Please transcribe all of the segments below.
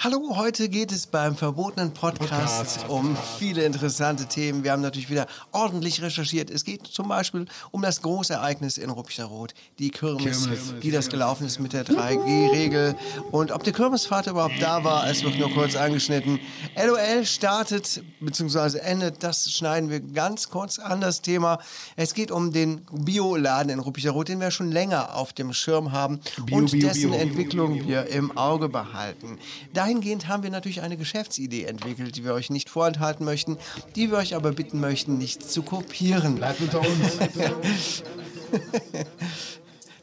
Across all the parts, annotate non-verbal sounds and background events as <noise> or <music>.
Hallo, heute geht es beim verbotenen Podcast, Podcast. um viele interessante Themen. Wir haben natürlich wieder ordentlich recherchiert. Es geht zum Beispiel um das große Ereignis in Ruppichterroth, die Kirmes, Kirmes. wie das gelaufen ist mit der 3G-Regel und ob der Kirmesvater überhaupt da war. Es wird nur kurz angeschnitten. LOL startet bzw. endet, das schneiden wir ganz kurz an das Thema. Es geht um den Bioladen in Ruppichterroth, den wir schon länger auf dem Schirm haben Bio, und Bio, dessen Bio. Entwicklung wir im Auge behalten. Dahingehend haben wir natürlich eine Geschäftsidee entwickelt, die wir euch nicht vorenthalten möchten, die wir euch aber bitten möchten, nicht zu kopieren. Bleibt unter uns. <laughs>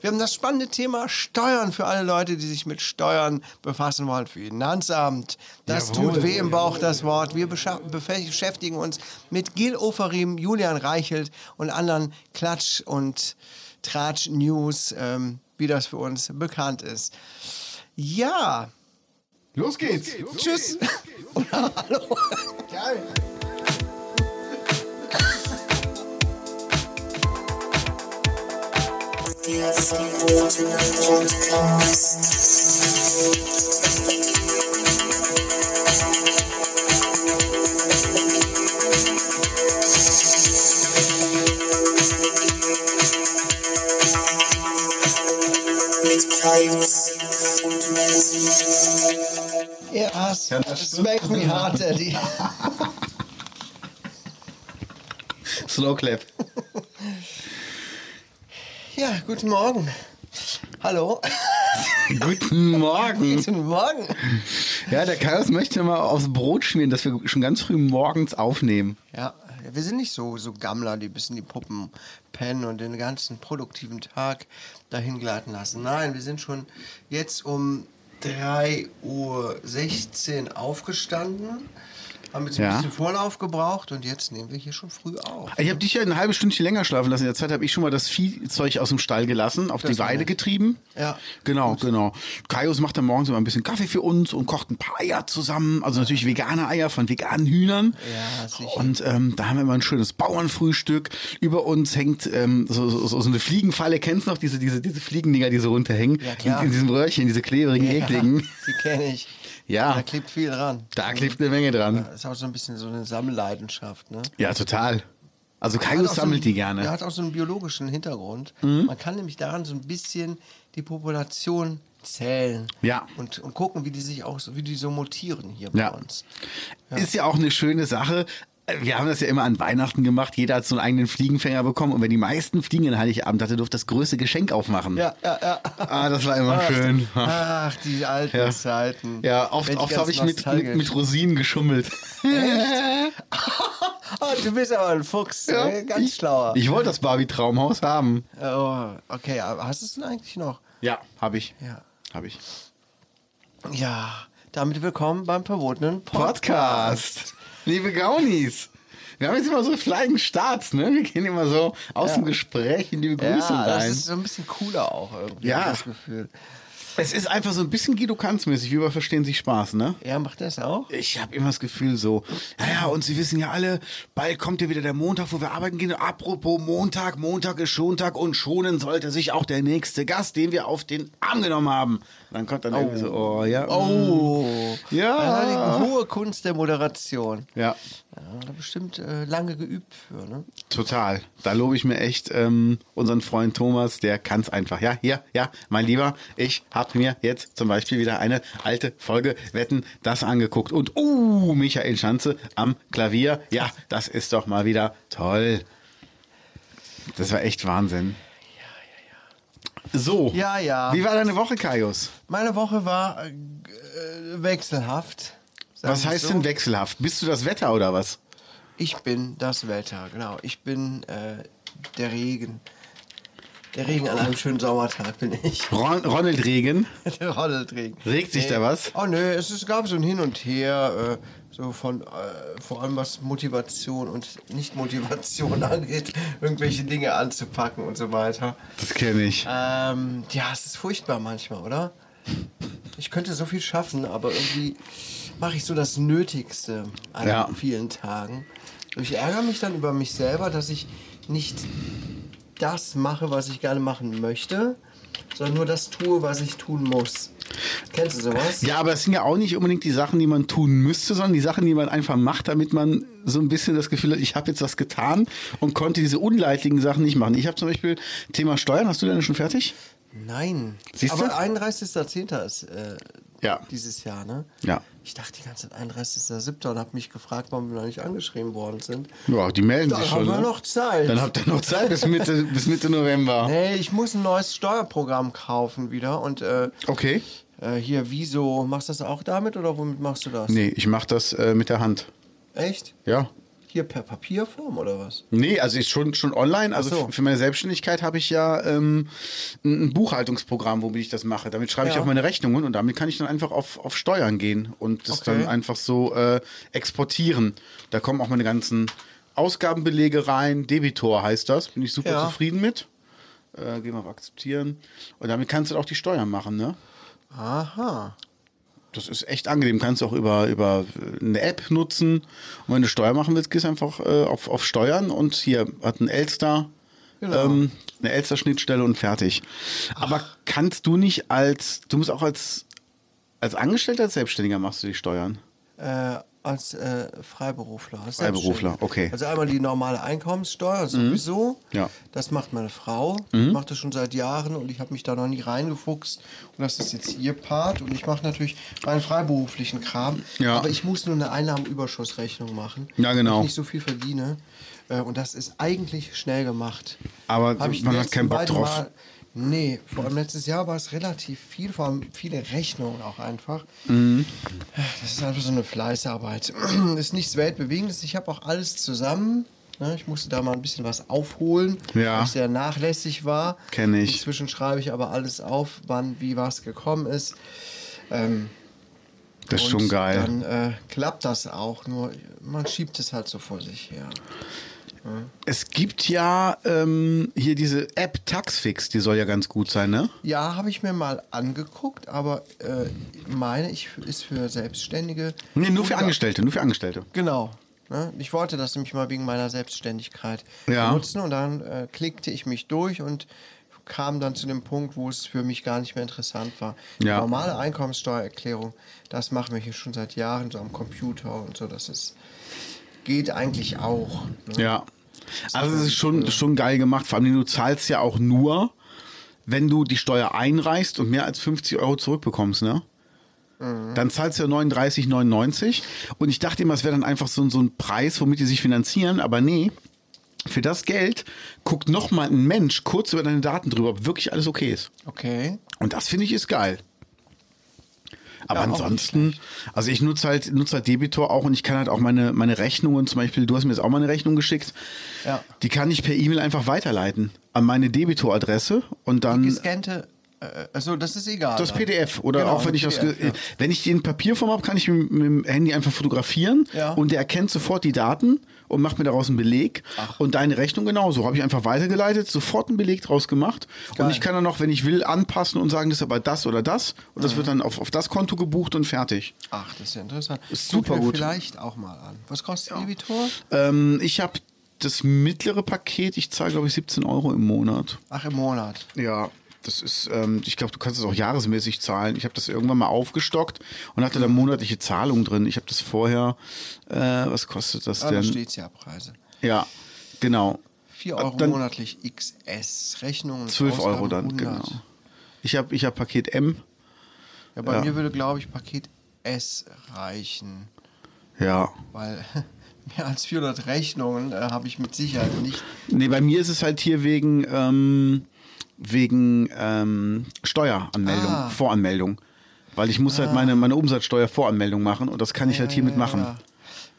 Wir haben das spannende Thema Steuern für alle Leute, die sich mit Steuern befassen wollen. Finanzamt. Das Jawohl. tut weh im Bauch, das Wort. Wir beschäftigen uns mit Gil Oferim, Julian Reichelt und anderen Klatsch- und Tratsch-News, ähm, wie das für uns bekannt ist. Ja, Los geht's. tschüss. <laughs> Oder hallo. Geil. Der verbotene Podcast. Mit Ja, das, Ja, das makes me hard, Daddy. Slow Clap. Ja, guten Morgen. Hallo. <laughs> Guten Morgen. <laughs> Guten Morgen. Ja, der Kaius möchte mal aufs Brot schmieren, dass wir schon ganz früh morgens aufnehmen. Ja, wir sind nicht so, so Gammler, die bis in die Puppen pennen und den ganzen produktiven Tag dahin gleiten lassen. Nein, wir sind schon jetzt um 3.16 Uhr aufgestanden, haben jetzt ein Ja. bisschen Vorlauf gebraucht und jetzt nehmen wir hier schon früh auf. Ich habe dich ja eine halbe Stündchen länger schlafen lassen. In der Zeit habe ich schon mal das Viehzeug aus dem Stall gelassen, auf Das die Weide getrieben. Ja. Genau, genau. Kaius macht dann morgens immer ein bisschen Kaffee für uns und kocht ein paar Eier zusammen. Also natürlich vegane Eier von veganen Hühnern. Ja, sicher. Und ähm, da haben wir immer ein schönes Bauernfrühstück. Über uns hängt ähm, so, so, so eine Fliegenfalle. Kennst du noch diese, diese, diese Fliegendinger, die so runterhängen? Ja, klar. In, in diesem Röhrchen, diese klebrigen, ekligen. <laughs> die kenne ich. Ja. Da klebt viel dran. Da klebt eine Menge dran. Das ist auch so ein bisschen so eine Sammelleidenschaft, ne? Ja, total. Also Kaius auch so sammelt einen- die gerne. Der hat auch so einen biologischen Hintergrund. Mhm. Man kann nämlich daran so ein bisschen die Population zählen. Ja. Und, und gucken, wie die sich auch so, wie die so mutieren hier Ja. bei uns. Ist ja auch eine schöne Sache. Wir haben das ja immer an Weihnachten gemacht. Jeder hat so einen eigenen Fliegenfänger bekommen. Und wenn die meisten Fliegen an Heiligabend hatte, durfte das größte Geschenk aufmachen. Ja, ja, ja. Ah, das war immer Ach, schön. Ach, die alten Ja. Zeiten. Ja, oft, oft habe ich mit, mit, mit Rosinen geschummelt. <laughs> Oh, du bist aber ein Fuchs. Ja, äh, ganz ich, schlauer. Ich wollte das Barbie-Traumhaus haben. oh, okay, aber hast du es denn eigentlich noch? Ja, habe ich. Ja. Habe ich. Ja, damit willkommen beim verbotenen Podcast. Podcast. Liebe Gaunis. Wir haben jetzt immer so flying Starts, ne? Wir gehen immer so aus Ja. dem Gespräch in die Begrüßung Ja, das rein. ist so ein bisschen cooler auch irgendwie. Ja. Das Gefühl. es ist einfach so ein bisschen Guido Kanz-mäßig, wie wir verstehen sich Spaß, ne? Er macht das auch? Ich habe immer das Gefühl so, naja, und Sie wissen ja alle, bald kommt ja wieder der Montag, wo wir arbeiten gehen. Apropos Montag, Montag ist Schontag und schonen sollte sich auch der nächste Gast, den wir auf den Arm genommen haben. Dann kommt dann irgendwie so, oh ja. Oh. Ja. die hohe Kunst der Moderation. Ja, Ja, bestimmt äh, lange geübt für, ne? total. Da lobe ich mir echt ähm, unseren Freund Thomas, der kann's einfach. Ja, hier, ja, mein Lieber, ich habe mir jetzt zum Beispiel wieder eine alte Folge Wetten, das angeguckt. Und, uh, Michael Schanze am Klavier. Ja, das ist doch mal wieder toll. Das war echt Wahnsinn. So. Ja, ja. Wie war deine Woche, Kaius? Meine Woche war äh, wechselhaft. Was heißt so. denn wechselhaft? Bist du das Wetter oder was? Ich bin das Wetter, genau. Ich bin äh, der Regen. Der Regen an einem schönen Sommertag bin ich. Ron Ronald Reagan. <laughs> der Ronaldregen. Regt sich da was? Oh nö, es, es gab so ein Hin und Her, äh, so von äh, vor allem was Motivation und Nicht-Motivation <laughs> angeht, irgendwelche Dinge anzupacken und so weiter. Das kenne ich. Ähm, ja, es ist furchtbar manchmal, oder? Ich könnte so viel schaffen, aber irgendwie mache ich so das Nötigste an Ja. vielen Tagen. Und ich ärgere mich dann über mich selber, dass ich nicht das mache, was ich gerne machen möchte, sondern nur das tue, was ich tun muss. Kennst du sowas? Ja, aber es sind ja auch nicht unbedingt die Sachen, die man tun müsste, sondern die Sachen, die man einfach macht, damit man so ein bisschen das Gefühl hat, ich habe jetzt was getan und konnte diese unleidlichen Sachen nicht machen. Ich habe zum Beispiel Thema Steuern, hast du deine schon fertig? Nein. Siehst du? Aber 31.10. ist äh, Ja. dieses Jahr, ne? Ja. Ich dachte die ganze Zeit 31.07. und habe mich gefragt, warum wir noch nicht angeschrieben worden sind. Ja, die melden Da sich haben schon. wir ne? noch Zeit. Dann habt ihr noch Zeit bis Mitte, <laughs> bis Mitte November. Nee, ich muss ein neues Steuerprogramm kaufen wieder und äh, Okay. äh, hier, wieso? Machst du das auch damit oder womit machst du das? Nee, ich mache das äh, mit der Hand. Echt? Ja. Hier per Papierform oder was? Nee, also ist schon, schon online. Also so. für meine Selbstständigkeit habe ich ja ähm, ein Buchhaltungsprogramm, womit ich das mache. Damit schreibe ich Ja. auch meine Rechnungen und damit kann ich dann einfach auf, auf Steuern gehen und das Okay. dann einfach so äh, exportieren. Da kommen auch meine ganzen Ausgabenbelege rein. Debitor heißt das. Bin ich super Ja. zufrieden mit. Äh, gehen wir auf Akzeptieren. Und damit kannst du auch die Steuern machen, ne? Aha. Das ist echt angenehm. Kannst du auch über, über eine App nutzen. Und wenn du Steuer machen willst, gehst du einfach äh, auf, auf Steuern und hier hat ein Elster, Genau. ähm, eine Elster-Schnittstelle und fertig. Aber kannst du nicht als, du musst auch als, als Angestellter, als Selbstständiger machst du die Steuern? Äh, als äh, Freiberufler. als Freiberufler, okay. Also einmal die normale Einkommenssteuer sowieso. Ja. Das macht meine Frau. Die macht das schon seit Jahren und ich habe mich da noch nie reingefuchst. Und das ist jetzt ihr Part. Und ich mache natürlich meinen freiberuflichen Kram. Ja. Aber ich muss nur eine Einnahmenüberschussrechnung machen. Ja, genau. Weil ich nicht so viel verdiene. Äh, Und das ist eigentlich schnell gemacht. Aber Hab man die hat keinen Bock drauf. Mal- Nee, vor allem letztes Jahr war es relativ viel, vor allem viele Rechnungen auch einfach. Mhm. Das ist einfach so eine Fleißarbeit. <clears throat> ist nichts Weltbewegendes. Ich habe auch alles zusammen. Ne, Ich musste da mal ein bisschen was aufholen, Ja. ich sehr nachlässig war. Kenn ich. Inzwischen schreibe ich aber alles auf, wann, wie was gekommen ist. Ähm, Das ist schon geil. Dann äh, klappt das auch, nur man schiebt es halt so vor sich her. Es gibt ja ähm, hier diese App Taxfix, die soll ja ganz gut sein, ne? Ja, habe ich mir mal angeguckt, aber äh, meine ich ist für Selbstständige. Nee, nur für Angestellte, nur für Angestellte. Genau. Ne? Ich wollte das nämlich mal wegen meiner Selbstständigkeit Ja. benutzen und dann äh, klickte ich mich durch und kam dann zu dem Punkt, wo es für mich gar nicht mehr interessant war. Die Ja. normale Einkommenssteuererklärung, das machen wir hier schon seit Jahren so am Computer und so, das ist geht eigentlich auch. Ne? Ja. Also es ist schon, schon geil gemacht. Vor allem, du zahlst ja auch nur, wenn du die Steuer einreichst und mehr als 50 Euro zurückbekommst, ne? Dann zahlst du ja 39,99. Und ich dachte immer, es wäre dann einfach so, so ein Preis, womit die sich finanzieren. Aber nee, für das Geld guckt noch mal ein Mensch kurz über deine Daten drüber, ob wirklich alles okay ist. Okay. Und das finde ich ist geil. Aber Ja, ansonsten, also ich nutze halt, nutze halt Debitor auch und ich kann halt auch meine, meine Rechnungen, zum Beispiel, du hast mir jetzt auch mal eine Rechnung geschickt, Ja. die kann ich per E-Mail einfach weiterleiten an meine Debitor-Adresse und dann Gescannte, äh, also das ist egal. das. PDF oder Genau, auch wenn ich das, PDF, ge- ja. wenn ich die in Papierform habe, kann ich mit, mit dem Handy einfach fotografieren Ja. und der erkennt sofort die Daten und macht mir daraus einen Beleg und deine Rechnung genauso. Habe ich einfach weitergeleitet, sofort einen Beleg draus gemacht und Geil. ich kann dann noch, wenn ich will, anpassen und sagen, das ist aber das oder das und Mhm. das wird dann auf, auf das Konto gebucht und fertig. Ach, das ist ja interessant. Ist super gut. Vielleicht auch mal an. Was kostet Debitor? Ähm, ich habe das mittlere Paket, ich zahle glaube ich 17 Euro im Monat. Ach, im Monat. Ja, das ist, ähm, ich glaube, du kannst es auch jahresmäßig zahlen. Ich habe das irgendwann mal aufgestockt und hatte da monatliche Zahlungen drin. Ich habe das vorher, äh, was kostet das Ah, da denn? steht ja Preise. Ja, genau. 4 Euro Dann- monatlich XS. Rechnungen. 12 Ausgaben Euro dann, 100. genau. Ich habe ich hab Paket M. Ja, bei Ja. mir würde, glaube ich, Paket S reichen. Ja. Weil <laughs> mehr als 400 Rechnungen äh, habe ich mit Sicherheit nicht. Nee, bei mir ist es halt hier wegen, ähm, wegen ähm, Steueranmeldung, Ah. Voranmeldung. Weil ich muss halt meine, meine Umsatzsteuervoranmeldung machen und das kann ich halt hiermit Ja, machen. ja.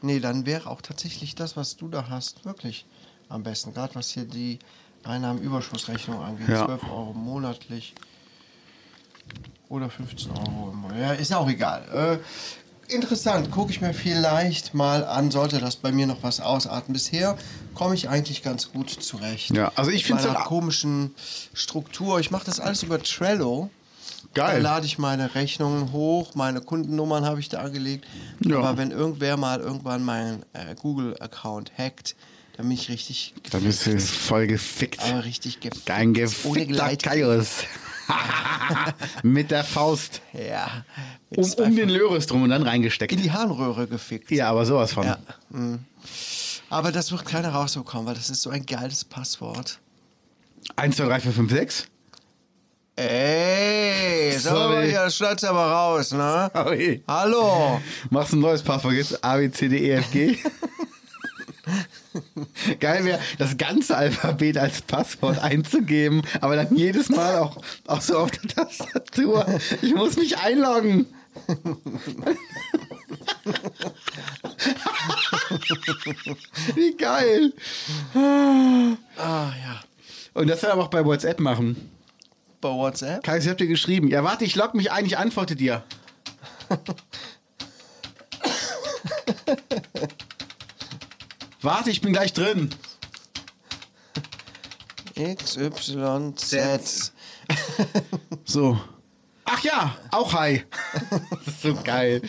Nee, dann wäre auch tatsächlich das, was du da hast, wirklich am besten. Gerade was hier die Einnahmenüberschussrechnung angeht. Ja. 12 Euro monatlich oder 15 Euro im Monat. Ja, ist auch egal. Äh, interessant, gucke ich mir vielleicht mal an, sollte das bei mir noch was ausarten. Bisher komme ich eigentlich ganz gut zurecht. Ja, also ich find's meiner halt- komischen Struktur. Ich mache das alles über Trello. Da Geil. lade ich meine Rechnungen hoch, meine Kundennummern habe ich da angelegt. Ja. Aber wenn irgendwer mal irgendwann meinen äh, Google-Account hackt, dann bin ich richtig Dann bist du voll gefickt. aber richtig gefickt. Ohne gefickter Gleit. Kaius. <laughs> Mit der Faust Ja. Um, um den Löres drum und dann reingesteckt. in die Harnröhre gefickt. Ja, aber sowas von. Ja. mm. Aber das wird keiner rausbekommen, weil das ist so ein geiles Passwort. 1, 2, 3, 4, 5, 6. Ey, Sorry. ja, schneid's aber raus, ne? Sorry. Hallo. Machst ein neues Passwort jetzt? A, B, C, D, E, F, G. <laughs> <laughs> Geil wäre, das ganze Alphabet als Passwort einzugeben, aber dann jedes Mal auch, auch so auf der Tastatur. Ich muss mich einloggen. <laughs> Wie geil. Ah, ja. Und das kann er auch bei WhatsApp machen. Bei WhatsApp? Kai, ich hab dir geschrieben. Ja, warte, ich log mich ein, ich antworte dir. <laughs> warte, ich bin gleich drin. XYZ. So. Ach ja, auch hi. das <laughs> ist so geil.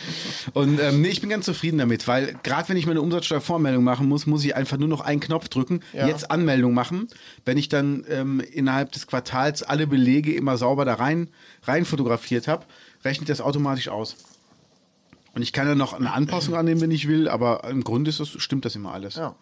Und ähm, nee, ich bin ganz zufrieden damit, weil gerade wenn ich meine Umsatzsteuervormeldung machen muss, muss ich einfach nur noch einen Knopf drücken, Ja. jetzt Anmeldung machen. Wenn ich dann ähm, innerhalb des Quartals alle Belege immer sauber da rein, rein fotografiert habe, rechnet das automatisch aus. Und ich kann dann noch eine Anpassung <clears throat> annehmen, wenn ich will, aber im Grunde ist das, stimmt das immer alles. Ja.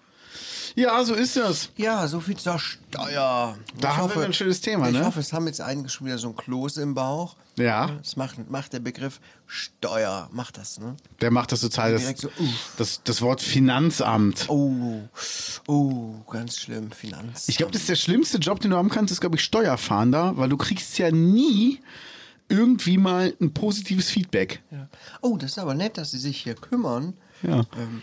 Ja, so ist das. Ja, so viel zur Steuer. Da Ich haben wir ein schönes Thema, ich ne? hoffe, es haben jetzt einige schon wieder so ein Kloß im Bauch. Ja. Das macht, macht der Begriff Steuer, macht das, ne? Der macht das total. Das, so, uff. das, das Wort Finanzamt. Oh, oh, ganz schlimm, Finanz. Ich glaube, das ist der schlimmste Job, den du haben kannst, ist, glaube ich, Steuerfahnder, weil du kriegst ja nie irgendwie mal ein positives Feedback. ja. Oh, das ist aber nett, dass Sie sich hier kümmern. Ja. Ähm,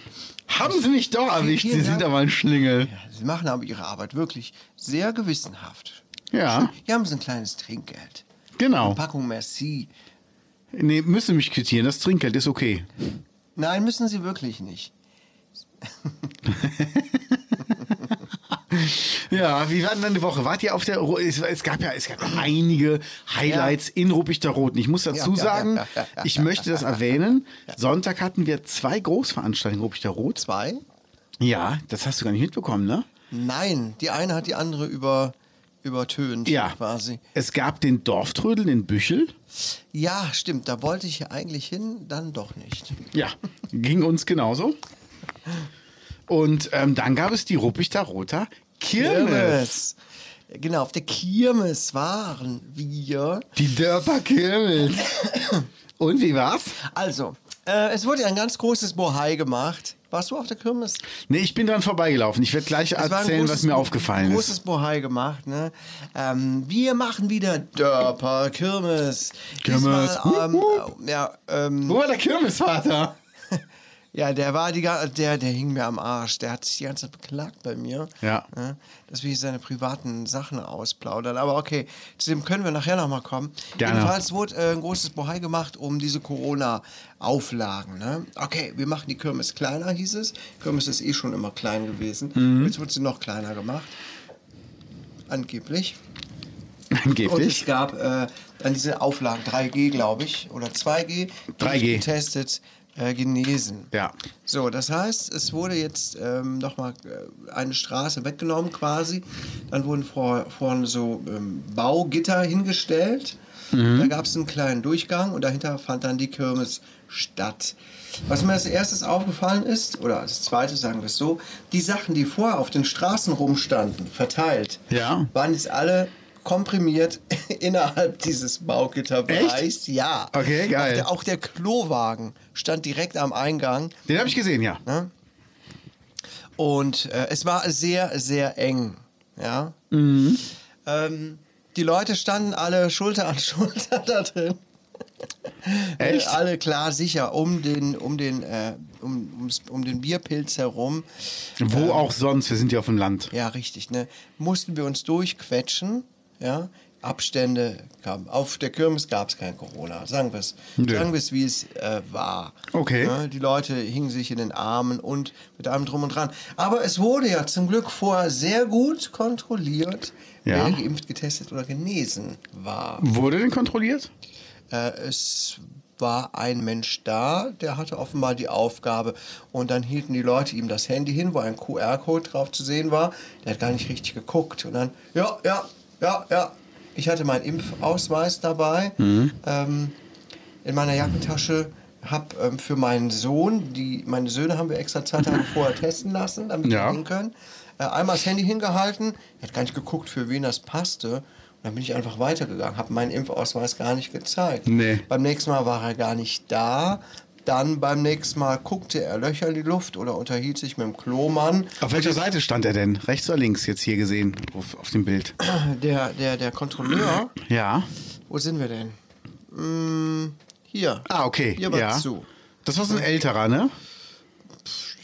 Haben sie mich doch erwischt, sie sind aber ein Schlingel. ja, Sie machen aber Ihre Arbeit wirklich sehr gewissenhaft. Ja, Hier haben Sie ein kleines Trinkgeld. genau. Eine Packung Merci. Nee, müssen mich quittieren, das Trinkgeld ist okay. Nein, müssen Sie wirklich nicht. <laughs> Ja, wie war denn deine Woche? Wart ihr auf der, es, es gab ja, es gab ja einige Highlights in Ruppichteroten. Ich muss dazu Ja, ja, sagen, ja, ja, ja, ich möchte das erwähnen. Sonntag hatten wir zwei Großveranstaltungen in Ruppichteroth. Zwei? Ja, das hast du gar nicht mitbekommen, ne? Nein, die eine hat die andere über, übertönt Ja. quasi. Es gab den Dorftrödel in Büchel. Ja, stimmt, da wollte ich ja eigentlich hin, dann doch nicht. Ja, ging uns genauso. Und ähm, dann gab es die Ruppichter Roter Kirmes. Genau, auf der Kirmes waren wir. Die Dörper Kirmes. Und wie war's? Also, äh, es wurde ein ganz großes Bohai gemacht. Warst du auf der Kirmes? Nee, ich bin dran vorbeigelaufen. Ich werde gleich Es ein erzählen, was großes- mir aufgefallen ein ist. großes Bohai gemacht, ne? Ähm, wir machen wieder Dörper Kirmes. Kirmes. Diesmal, ähm, äh, ja, ähm, Wo war der Kirmesvater? Ja, der war die der, der hing mir am Arsch. Der hat sich die ganze Zeit beklagt bei mir. Ja. ne, dass wir hier seine privaten Sachen ausplaudern. Aber okay, zu dem können wir nachher nochmal kommen. Gerne. Jedenfalls wurde äh, ein großes Bohai gemacht um diese Corona-Auflagen. Ne? Okay, wir machen die Kirmes kleiner, hieß es. Kirmes ist eh schon immer klein gewesen. Mhm. Jetzt wird sie noch kleiner gemacht. Angeblich. Und es Angeblich. gab äh, dann diese Auflagen 3G, glaube ich, oder 2G. 3G. Getestet, äh, genesen. Ja. So, das heißt, es wurde jetzt ähm, nochmal äh, eine Straße weggenommen quasi. Dann wurden vor, vorne so ähm, Baugitter hingestellt. Da gab es einen kleinen Durchgang und dahinter fand dann die Kirmes statt. Was mir als erstes aufgefallen ist, oder als zweites sagen wir es so, die Sachen, die vorher auf den Straßen rumstanden, verteilt, Ja. waren jetzt alle komprimiert <laughs> innerhalb dieses Baugitterbereichs. Ja. Okay, geil. Auch der, auch der Klowagen stand direkt am Eingang. Den habe ich gesehen, ja. Ne? Und äh, es war sehr, sehr eng. Ja. Mhm. Ähm, die Leute standen alle Schulter an <laughs> Schulter da drin. Echt? Äh, alle klar sicher um den, um den, äh, um, ums, um den Bierpilz herum. Wo auch sonst, wir sind ja auf dem Land. Ja, richtig. Ne? Mussten wir uns durchquetschen. Ja? Abstände kamen. Auf der Kirmes gab es kein Corona. Sagen wir es, Nö. sagen wir es, wie es äh, war. Okay. Ne? Die Leute hingen sich in den Armen und mit allem drum und dran. Aber es wurde ja zum Glück vorher sehr gut kontrolliert, Ja. wer geimpft, getestet oder genesen war. Wurde denn kontrolliert? Äh, es war ein Mensch da, der hatte offenbar die Aufgabe und dann hielten die Leute ihm das Handy hin, wo ein QR-Code drauf zu sehen war. Der hat gar nicht richtig geguckt und dann, ja, ja, ja, ja, Ich hatte meinen Impfausweis dabei Mhm. ähm, in meiner Jackentasche. Hab ähm, für meinen Sohn, die, meine Söhne haben wir extra zwei Tage vorher testen lassen, damit Ja. wir gehen können. Äh, einmal das Handy hingehalten, er hat gar nicht geguckt, für wen das passte. Und dann bin ich einfach weitergegangen, habe meinen Impfausweis gar nicht gezeigt. Nee. Beim nächsten Mal war er gar nicht da. Dann beim nächsten Mal guckte er Löcher in die Luft oder unterhielt sich mit dem Klomann. Auf welcher Seite stand er denn? Rechts oder links jetzt hier gesehen auf, auf dem Bild? Der, der, der Kontrolleur, Ja. wo sind wir denn? Mm, hier. Ah, okay. Hier war ja. zu. Das war so ein älterer, ne?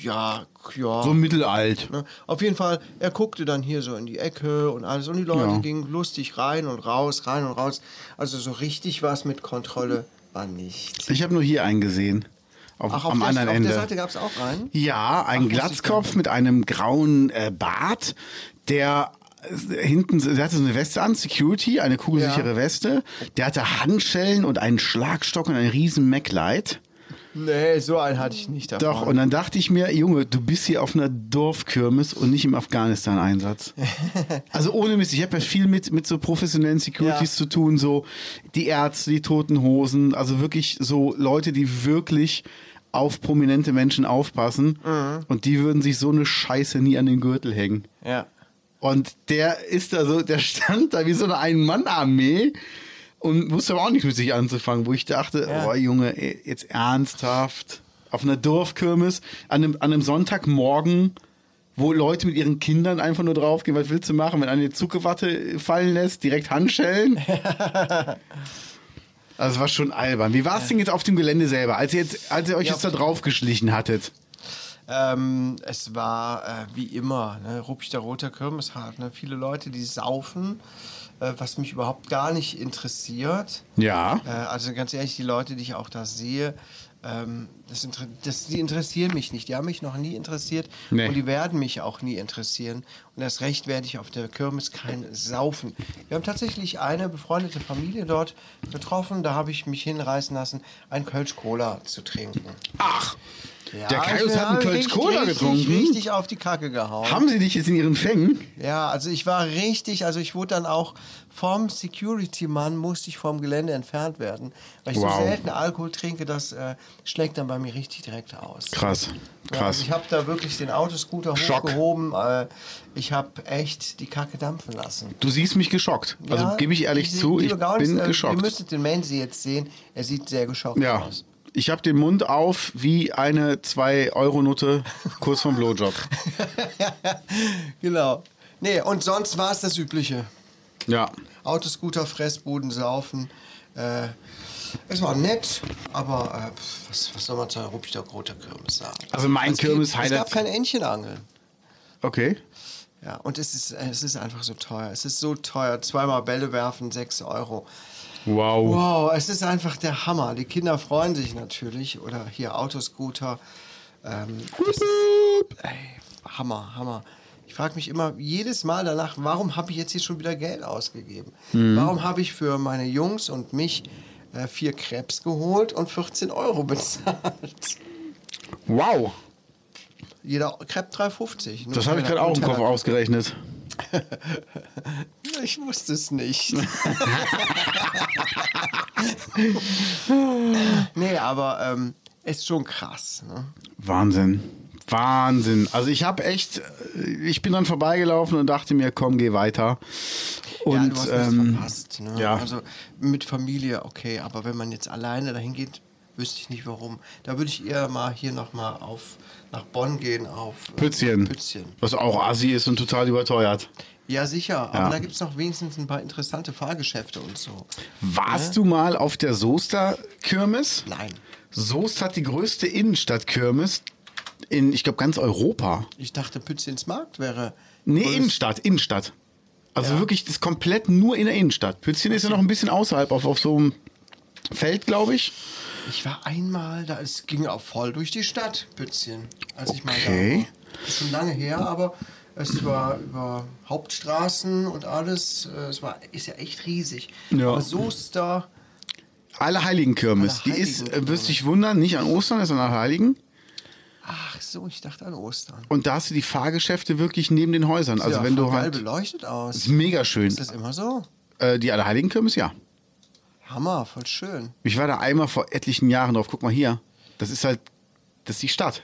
Ja, ja. So mittelalt. Ne? Auf jeden Fall, er guckte dann hier so in die Ecke und alles. Und die Leute Ja. gingen lustig rein und raus, rein und raus. Also so richtig was mit Kontrolle war nicht. Ich habe nur hier einen gesehen. Auf, Ach, auf, am der, anderen auf Ende. der Seite gab es auch einen? Ja, ein Ach, Glatzkopf mit einem grauen äh, Bart, der äh, hinten, der hatte so eine Weste an, Security, eine kugelsichere Ja. Weste. Der hatte Handschellen und einen Schlagstock und ein riesen Mac-Light. Nee, so einen hatte ich nicht davon. Doch, und dann dachte ich mir, Junge, du bist hier auf einer Dorfkirmes und nicht im Afghanistan-Einsatz. <laughs> also ohne Mist, ich habe ja viel mit, mit so professionellen Securities Ja. zu tun, so die Ärzte, die Toten Hosen, also wirklich so Leute, die wirklich auf prominente Menschen aufpassen Mhm. und die würden sich so eine Scheiße nie an den Gürtel hängen. Ja. Und der ist da so, der <laughs> stand da wie so eine Ein-Mann-Armee und wusste aber auch nicht mit sich anzufangen, wo ich dachte, Ja. oh Junge, ey, jetzt ernsthaft, auf einer Dorfkirmes, an einem, an einem Sonntagmorgen, wo Leute mit ihren Kindern einfach nur draufgehen, was willst du machen, wenn eine Zuckerwatte fallen lässt, direkt Handschellen? <laughs> Also es war schon albern. Wie war es denn jetzt auf dem Gelände selber, als ihr, jetzt, als ihr euch Ja, jetzt da draufgeschlichen hattet? Ähm, es war äh, wie immer, ne, Ruppichter Roter Kirmeshart. Ne, viele Leute, die saufen, äh, was mich überhaupt gar nicht interessiert. Ja. Äh, also ganz ehrlich, die Leute, die ich auch da sehe, ähm, das, das, die interessieren mich nicht. Die haben mich noch nie interessiert Nee. und die werden mich auch nie interessieren. Und erst recht werde ich auf der Kirmes kein Saufen. Wir haben tatsächlich eine befreundete Familie dort getroffen. Da habe ich mich hinreißen lassen, ein Kölsch Cola zu trinken. Ach, Ja, der Kaius ich hat einen Kölsch richtig, Cola richtig, getrunken. Richtig auf die Kacke gehauen. Haben sie dich jetzt in ihren Fängen? Ja, also ich war richtig, also ich wurde dann auch vom Security-Mann, musste ich vom Gelände entfernt werden, weil ich Wow. so selten Alkohol trinke, das äh, schlägt dann bei mir richtig direkt aus. Krass, Ja, krass. also ich habe da wirklich den Autoscooter Schock. hochgehoben, äh, ich habe echt die Kacke dampfen lassen. Du siehst mich geschockt. Also Ja, gebe ich ehrlich Sie- zu, ich Gaunis, bin äh, geschockt. Ihr müsstet den Mansi jetzt sehen, er sieht sehr geschockt ja. aus. Ich habe den Mund auf wie eine 2-Euro-Note kurz vom Blowjob. <laughs> Genau. Nee, und sonst war es das Übliche. Ja. Autoscooter, Fressbuden, Saufen. Äh, es war nett, aber äh, was, was soll man zur Ruppichter Groter Kirmes sagen? Also mein Es gibt- Kirmes-Highlight- Es gab kein Entchenangeln. Okay. Ja, und es ist, es ist einfach so teuer. Es ist so teuer. Zweimal Bälle werfen, 6 Euro. Wow. Wow, es ist einfach der Hammer. Die Kinder freuen sich natürlich. Oder hier Autoscooter. Ähm, ist, ey, Hammer, Hammer. Ich frage mich immer jedes Mal danach, warum habe ich jetzt hier schon wieder Geld ausgegeben? Warum habe ich für meine Jungs und mich äh, vier Krebs geholt und 14 Euro bezahlt? Wow. Jeder Crepe 3,50. Nur Das habe ich gerade auch im Kopf ausgerechnet. <laughs> Ich wusste es nicht. <laughs> nee, aber ähm, ist schon krass. Ne? Wahnsinn. Wahnsinn. Also ich habe echt, äh, ich bin dann vorbeigelaufen und dachte mir, komm, geh weiter. Und ja, du hast das ähm, verpasst. Ne? ja. Also mit Familie, okay, aber wenn man jetzt alleine dahin geht, wüsste ich nicht warum. Da würde ich eher mal hier nochmal auf nach Bonn gehen, auf äh, Pützchen. Pützchen. Was auch assi ist und total überteuert. Ja, sicher. Ja. Aber da gibt es noch wenigstens ein paar interessante Fahrgeschäfte und so. Warst du mal auf der Soester-Kirmes? Nein. Soest hat die größte Innenstadt-Kirmes in, ich glaube, ganz Europa. Ich dachte, Pützchens Markt wäre. Nee, größ- Innenstadt, Innenstadt. Also Ja. wirklich, das ist komplett nur in der Innenstadt. Pützchen ist ja noch ein bisschen außerhalb, auf, auf so einem Feld, glaube ich. Ich war einmal da, es ging auch voll durch die Stadt, Pützchen, als ich mal Okay. da war. Ist schon lange her, aber es war über Hauptstraßen und alles. äh, Es war, ist ja echt riesig. Ja. Aber Soester, Allerheiligen-Kirmes. Die Allerheiligen-Kirmes. ist, äh, wirst dich wundern, nicht an Ostern, sondern an Heiligen. ach so, ich dachte an Ostern. Und da hast du die Fahrgeschäfte wirklich neben den Häusern. Also ja, wenn voll du geil halt. beleuchtet aus. ist mega schön. Ist das immer so? Äh, die Allerheiligenkirmes, ja. Hammer, voll schön. Ich war da einmal vor etlichen Jahren drauf. Guck mal hier. Das ist halt, das ist die Stadt.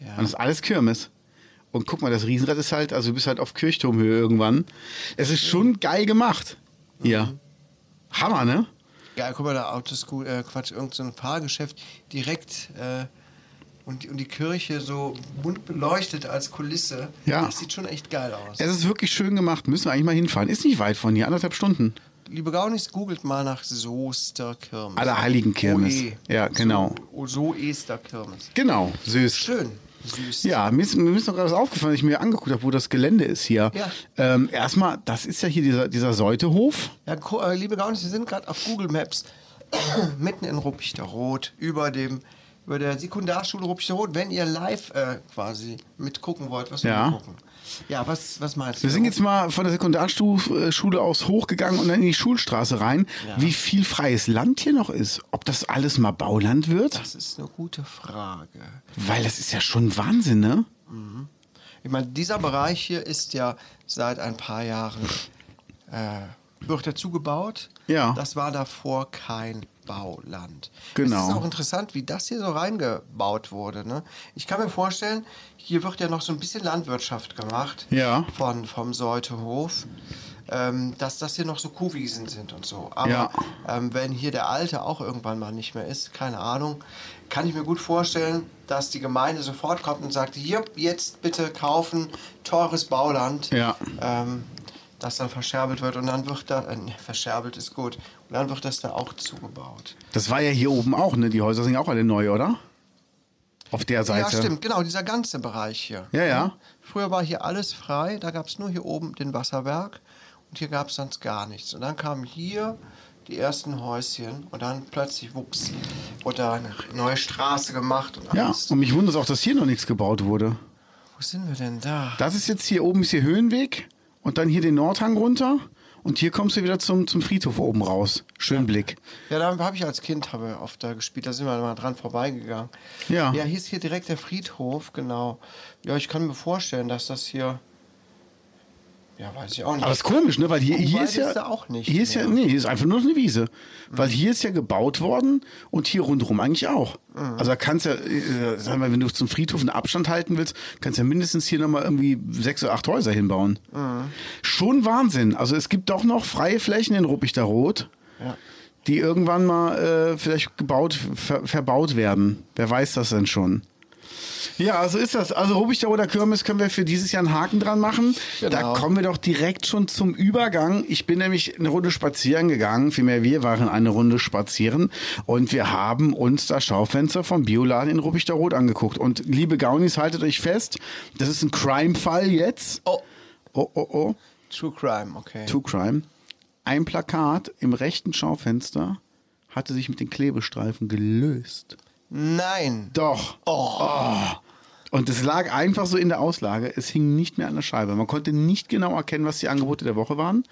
Ja. Und das ist alles Kirmes. Und guck mal, das Riesenrad ist halt, also du bist halt auf Kirchturmhöhe irgendwann. Es ist schon geil gemacht. Hier. Hammer, ne? Ja, guck mal, da Autoschool, äh, Quatsch, irgendein so ein Fahrgeschäft direkt äh, und, und die Kirche so bunt beleuchtet als Kulisse. Ja. Das sieht schon echt geil aus. Es ist wirklich schön gemacht. Müssen wir eigentlich mal hinfahren. Ist nicht weit von hier, anderthalb Stunden. Liebe Gaunis, googelt mal nach Soesterkirmes. Allerheiligenkirmes. Oe. Ja, genau. So, so Esterkirmes. Genau, süß. Schön. Süß. Ja, mir ist, mir ist noch gerade was aufgefallen, als ich mir angeguckt habe, wo das Gelände ist hier. Ja. Ähm, erstmal, das ist ja hier dieser, dieser Seutehof. Ja, äh, liebe Gaunis, wir sind gerade auf Google Maps <coughs> mitten in Ruppichteroth über dem über der Sekundarschule Ruppichteroth, wenn ihr live äh, quasi mitgucken wollt, was wir Ja. gucken. Ja, was, was meinst du? Wir sind jetzt mal von der Sekundarschule aus hochgegangen und dann in die Schulstraße rein. Wie viel freies Land hier noch ist. Ob das alles mal Bauland wird? Das ist eine gute Frage. Weil das ist ja schon Wahnsinn, ne? Ich meine, dieser Bereich hier ist ja seit ein paar Jahren äh, wird dazu gebaut. Ja. Das war davor kein Bauland. Genau. Es ist auch interessant, wie das hier so reingebaut wurde. Ne? Ich kann mir vorstellen, hier wird ja noch so ein bisschen Landwirtschaft gemacht. Ja. Von, vom Seutehof. Ähm, dass das hier noch so Kuhwiesen sind und so. Aber Ja. ähm, wenn hier der Alte auch irgendwann mal nicht mehr ist, keine Ahnung, kann ich mir gut vorstellen, dass die Gemeinde sofort kommt und sagt, hier, jetzt bitte kaufen, teures Bauland, Ja. ähm, das dann verscherbelt wird und dann wird da, äh, nee, verscherbelt ist gut, und dann wird das da auch zugebaut. Das war ja hier oben auch, ne? Die Häuser sind ja auch alle neu, oder? Auf der Seite. Ja, stimmt, genau, dieser ganze Bereich hier. Ja, ja. Früher war hier alles frei, da gab es nur hier oben den Wasserberg und hier gab es sonst gar nichts. Und dann kamen hier die ersten Häuschen und dann plötzlich wuchs, wurde eine neue Straße gemacht und Ja, alles. und mich wundert es auch, dass hier noch nichts gebaut wurde. Wo sind wir denn da? Das ist jetzt hier oben ist hier Höhenweg und dann hier den Nordhang runter und hier kommst du wieder zum, zum Friedhof oben raus. Schön Blick. Ja, da habe ich als Kind habe oft da gespielt, da sind wir mal dran vorbeigegangen. Ja. Ja, hier ist hier direkt der Friedhof, genau. Ja, ich kann mir vorstellen, dass das hier. Ja, weiß ich auch nicht. Aber das ist komisch, ne? Weil hier, hier ist ja. auch nicht Hier ist ja, mehr. nee, hier ist einfach nur eine Wiese. Weil hier ist ja gebaut worden und hier rundherum eigentlich auch. Mhm. Also da kannst ja, äh, sag mal, wenn du zum Friedhof einen Abstand halten willst, kannst ja mindestens hier nochmal irgendwie sechs oder acht Häuser hinbauen. Mhm. Schon Wahnsinn. Also es gibt doch noch freie Flächen in Ruppichteroth, Ja. die irgendwann mal äh, vielleicht gebaut, ver, verbaut werden. Wer weiß das denn schon? Ja, so ist das. Also Ruppichteroder Kirmes können wir für dieses Jahr einen Haken dran machen. Da Genau. kommen wir doch direkt schon zum Übergang. Ich bin nämlich eine Runde spazieren gegangen. Vielmehr wir waren eine Runde spazieren und wir haben uns das Schaufenster vom Bioladen in Ruppichteroth angeguckt. Und liebe Gaunis, haltet euch fest, das ist ein Crime-Fall jetzt. Oh, Oh, oh, oh. True Crime, okay. True Crime. Ein Plakat im rechten Schaufenster hatte sich mit den Klebestreifen gelöst. Nein. Doch. Oh. Und es lag einfach so in der Auslage. Es hing nicht mehr an der Scheibe. Man konnte nicht genau erkennen, was die Angebote der Woche waren.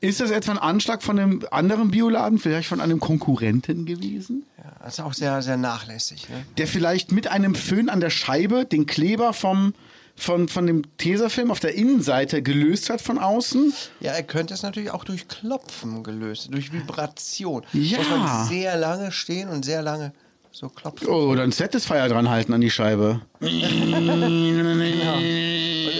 Ist das etwa ein Anschlag von einem anderen Bioladen, vielleicht von einem Konkurrenten gewesen? Ja, das ist auch sehr, sehr nachlässig. Ne? Der vielleicht mit einem Föhn an der Scheibe den Kleber vom, von, von dem Tesafilm auf der Innenseite gelöst hat von außen? Ja, er könnte es natürlich auch durch Klopfen gelöst, durch Vibration. Ja. Muss man sehr lange stehen und sehr lange so klopfen. Oder ein Satisfier dran halten an die Scheibe. Und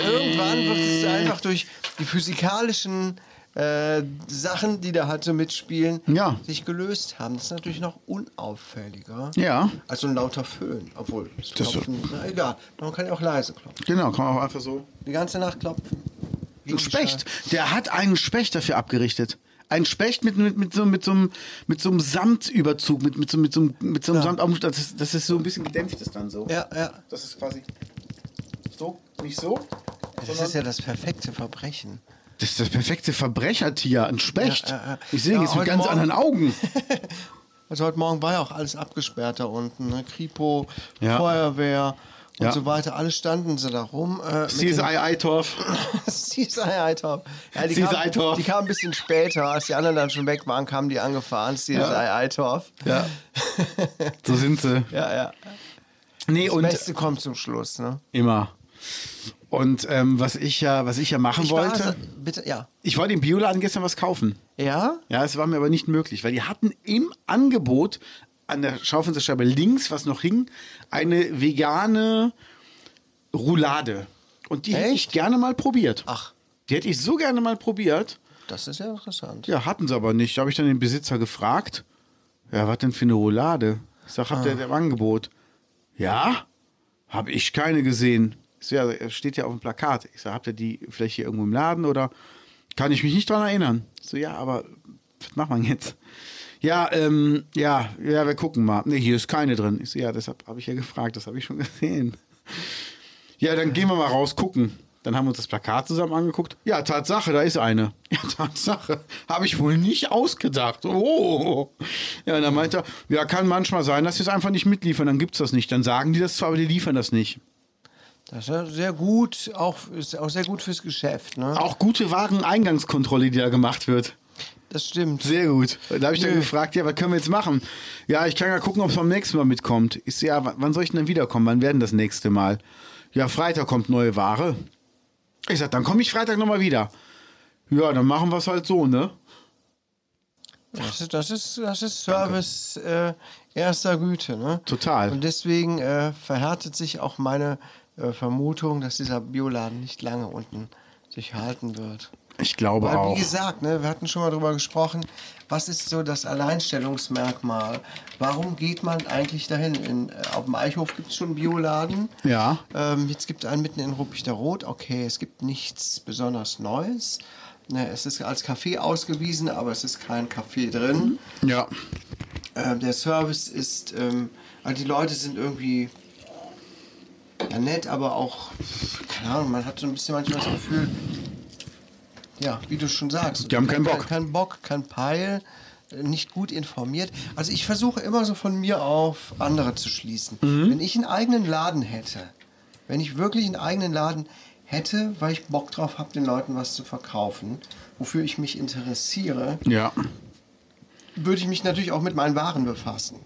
irgendwann wird es einfach durch die physikalischen äh, Sachen, die da halt so mitspielen, Ja. sich gelöst haben. Das ist natürlich noch unauffälliger Ja. als so ein lauter Föhn. Obwohl, das Das- Klopfen, na egal. Man kann ja auch leise klopfen. Genau, kann man auch einfach so. Die ganze Nacht klopfen. Ein Specht. Der hat einen Specht dafür abgerichtet. Ein Specht mit, mit, mit, so, mit, so, einem, mit so einem Samtüberzug, mit, mit, so, mit, so, einem- mit so einem Samt, das ist, das ist so ein bisschen gedämpft ist dann so. Ja, ja. Das ist quasi so, nicht so. Das ist ja das perfekte Verbrechen. Das ist das perfekte Verbrechertier, ein Specht. Ja, ja, ja. Ich sehe ihn Ja, jetzt mit ganz Morgen- anderen Augen. <laughs> Also heute Morgen war ja auch alles abgesperrt da unten. Ne? Kripo, Ja. Feuerwehr und Ja. so weiter. Alle standen sie da rum. Äh, CSI Eitorf. CSI Eitorf. Ja, die, CSI kam, Eitorf. die kamen ein bisschen später. Als die anderen dann schon weg waren, kamen die angefahren. CSI Ja. Eitorf. Ja. <laughs> So sind sie. Ja, ja. Nee, Das und Beste kommt zum Schluss. Ne? immer. Und ähm, was ich ja, was ich ja machen Ich wollte, also- bitte, ja. ich wollte im Bioladen gestern was kaufen. Ja? Ja, es war mir aber nicht möglich, weil die hatten im Angebot an der Schaufensterscheibe links, was noch hing, eine vegane Roulade. Und die hätte ich Echt? gerne mal probiert. Ach, Die hätte ich so gerne mal probiert. das ist ja interessant. Ja, hatten sie aber nicht. Da habe ich dann den Besitzer gefragt. Ja, was denn für eine Roulade? Ich sag, habt ihr im Angebot? Ja? Habe ich keine gesehen. Ich so, ja, steht ja auf dem Plakat. Ich sag, habt ihr die vielleicht hier irgendwo im Laden oder kann ich mich nicht dran erinnern? Ich So, ja, aber was machen wir jetzt? Ja, ähm, ja, ja, wir gucken mal. Nee, hier ist keine drin. Ich so, ja, deshalb habe ich ja gefragt, das habe ich schon <laughs> gesehen. Ja, dann gehen wir mal raus gucken. Dann haben wir uns das Plakat zusammen angeguckt. Ja, Tatsache, da ist eine. <laughs> Ja, Tatsache. Habe ich wohl nicht ausgedacht. Oh. Ja, und dann meint er, ja, kann manchmal sein, dass sie es einfach nicht mitliefern. Dann gibt's das nicht. Dann sagen die das zwar, aber die liefern das nicht. Das ist ja sehr gut, auch, ist auch sehr gut fürs Geschäft. Ne? Auch gute Wareneingangskontrolle, die da gemacht wird. Das stimmt. Sehr gut. Da habe ich dann Nö. gefragt, ja, was können wir jetzt machen? Ja, ich kann ja gucken, ob es beim nächsten Mal mitkommt. Ich so, ja, wann soll ich denn dann wiederkommen? Wann werden das nächste Mal? Ja, Freitag kommt neue Ware. Ich sag, dann komme ich Freitag nochmal wieder. Ja, dann machen wir es halt so, ne? Das ist, das ist, das ist Service äh, erster Güte. Ne? Total. Und deswegen äh, verhärtet sich auch meine äh, Vermutung, dass dieser Bioladen nicht lange unten sich halten wird. Ich glaube Weil, auch. wie gesagt, ne, wir hatten schon mal drüber gesprochen, was ist so das Alleinstellungsmerkmal? Warum geht man eigentlich dahin? In, äh, auf dem Eichhof gibt es schon einen Bioladen. Ja. Ähm, jetzt gibt es einen mitten in Ruppichter Rot. Okay, es gibt nichts besonders Neues. Ne, es ist als Café ausgewiesen, aber es ist kein Café drin. Ja. Ähm, der Service ist, ähm, also die Leute sind irgendwie ja nett, aber auch, keine Ahnung, man hat so ein bisschen manchmal das Gefühl, ja, wie du schon sagst, Die haben keinen Bock. Kein, Bock, kein Peil, äh, nicht gut informiert. Also ich versuche immer so von mir auf andere zu schließen. Mhm. Wenn ich einen eigenen Laden hätte, wenn ich wirklich einen eigenen Laden hätte, weil ich Bock drauf habe, den Leuten was zu verkaufen, wofür ich mich interessiere, Ja. würde ich mich natürlich auch mit meinen Waren befassen.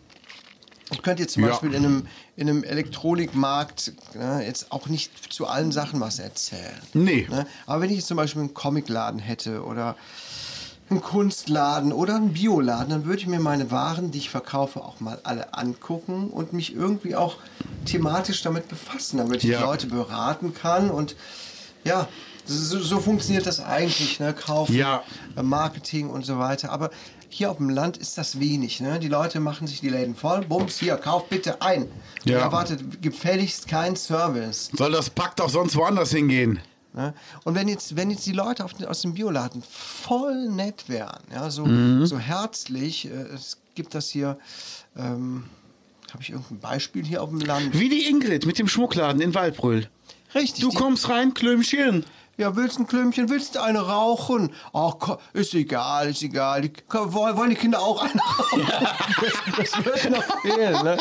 Ich könnte jetzt zum Ja. Beispiel in einem, in einem Elektronikmarkt ne, jetzt auch nicht zu allen Sachen was erzählen. Nee. Ne? Aber wenn ich jetzt zum Beispiel einen Comicladen hätte oder einen Kunstladen oder einen Bioladen, dann würde ich mir meine Waren, die ich verkaufe, auch mal alle angucken und mich irgendwie auch thematisch damit befassen, damit ich Ja. die Leute beraten kann und ja, so, so funktioniert das eigentlich, ne? Kaufen, Ja. äh, Marketing und so weiter. Aber hier auf dem Land ist das wenig. Ne? Die Leute machen sich die Läden voll. Bums, hier, kauf bitte ein. Ja. erwartet gefälligst keinen Service. Soll das Pack doch sonst woanders hingehen? Ne? Und wenn jetzt, wenn jetzt die Leute auf aus dem Bioladen voll nett wären, ja, so, Mhm. so herzlich, äh, es gibt das hier, ähm, habe ich irgendein Beispiel hier auf dem Land? Wie die Ingrid mit dem Schmuckladen in Waldbrüll. Richtig. Du kommst rein, Klömchen. Ja, willst du ein Klümpchen, willst du eine rauchen? Ach, ist egal, ist egal. Die, wollen die Kinder auch eine rauchen? Das, das wird noch fehlen, ne?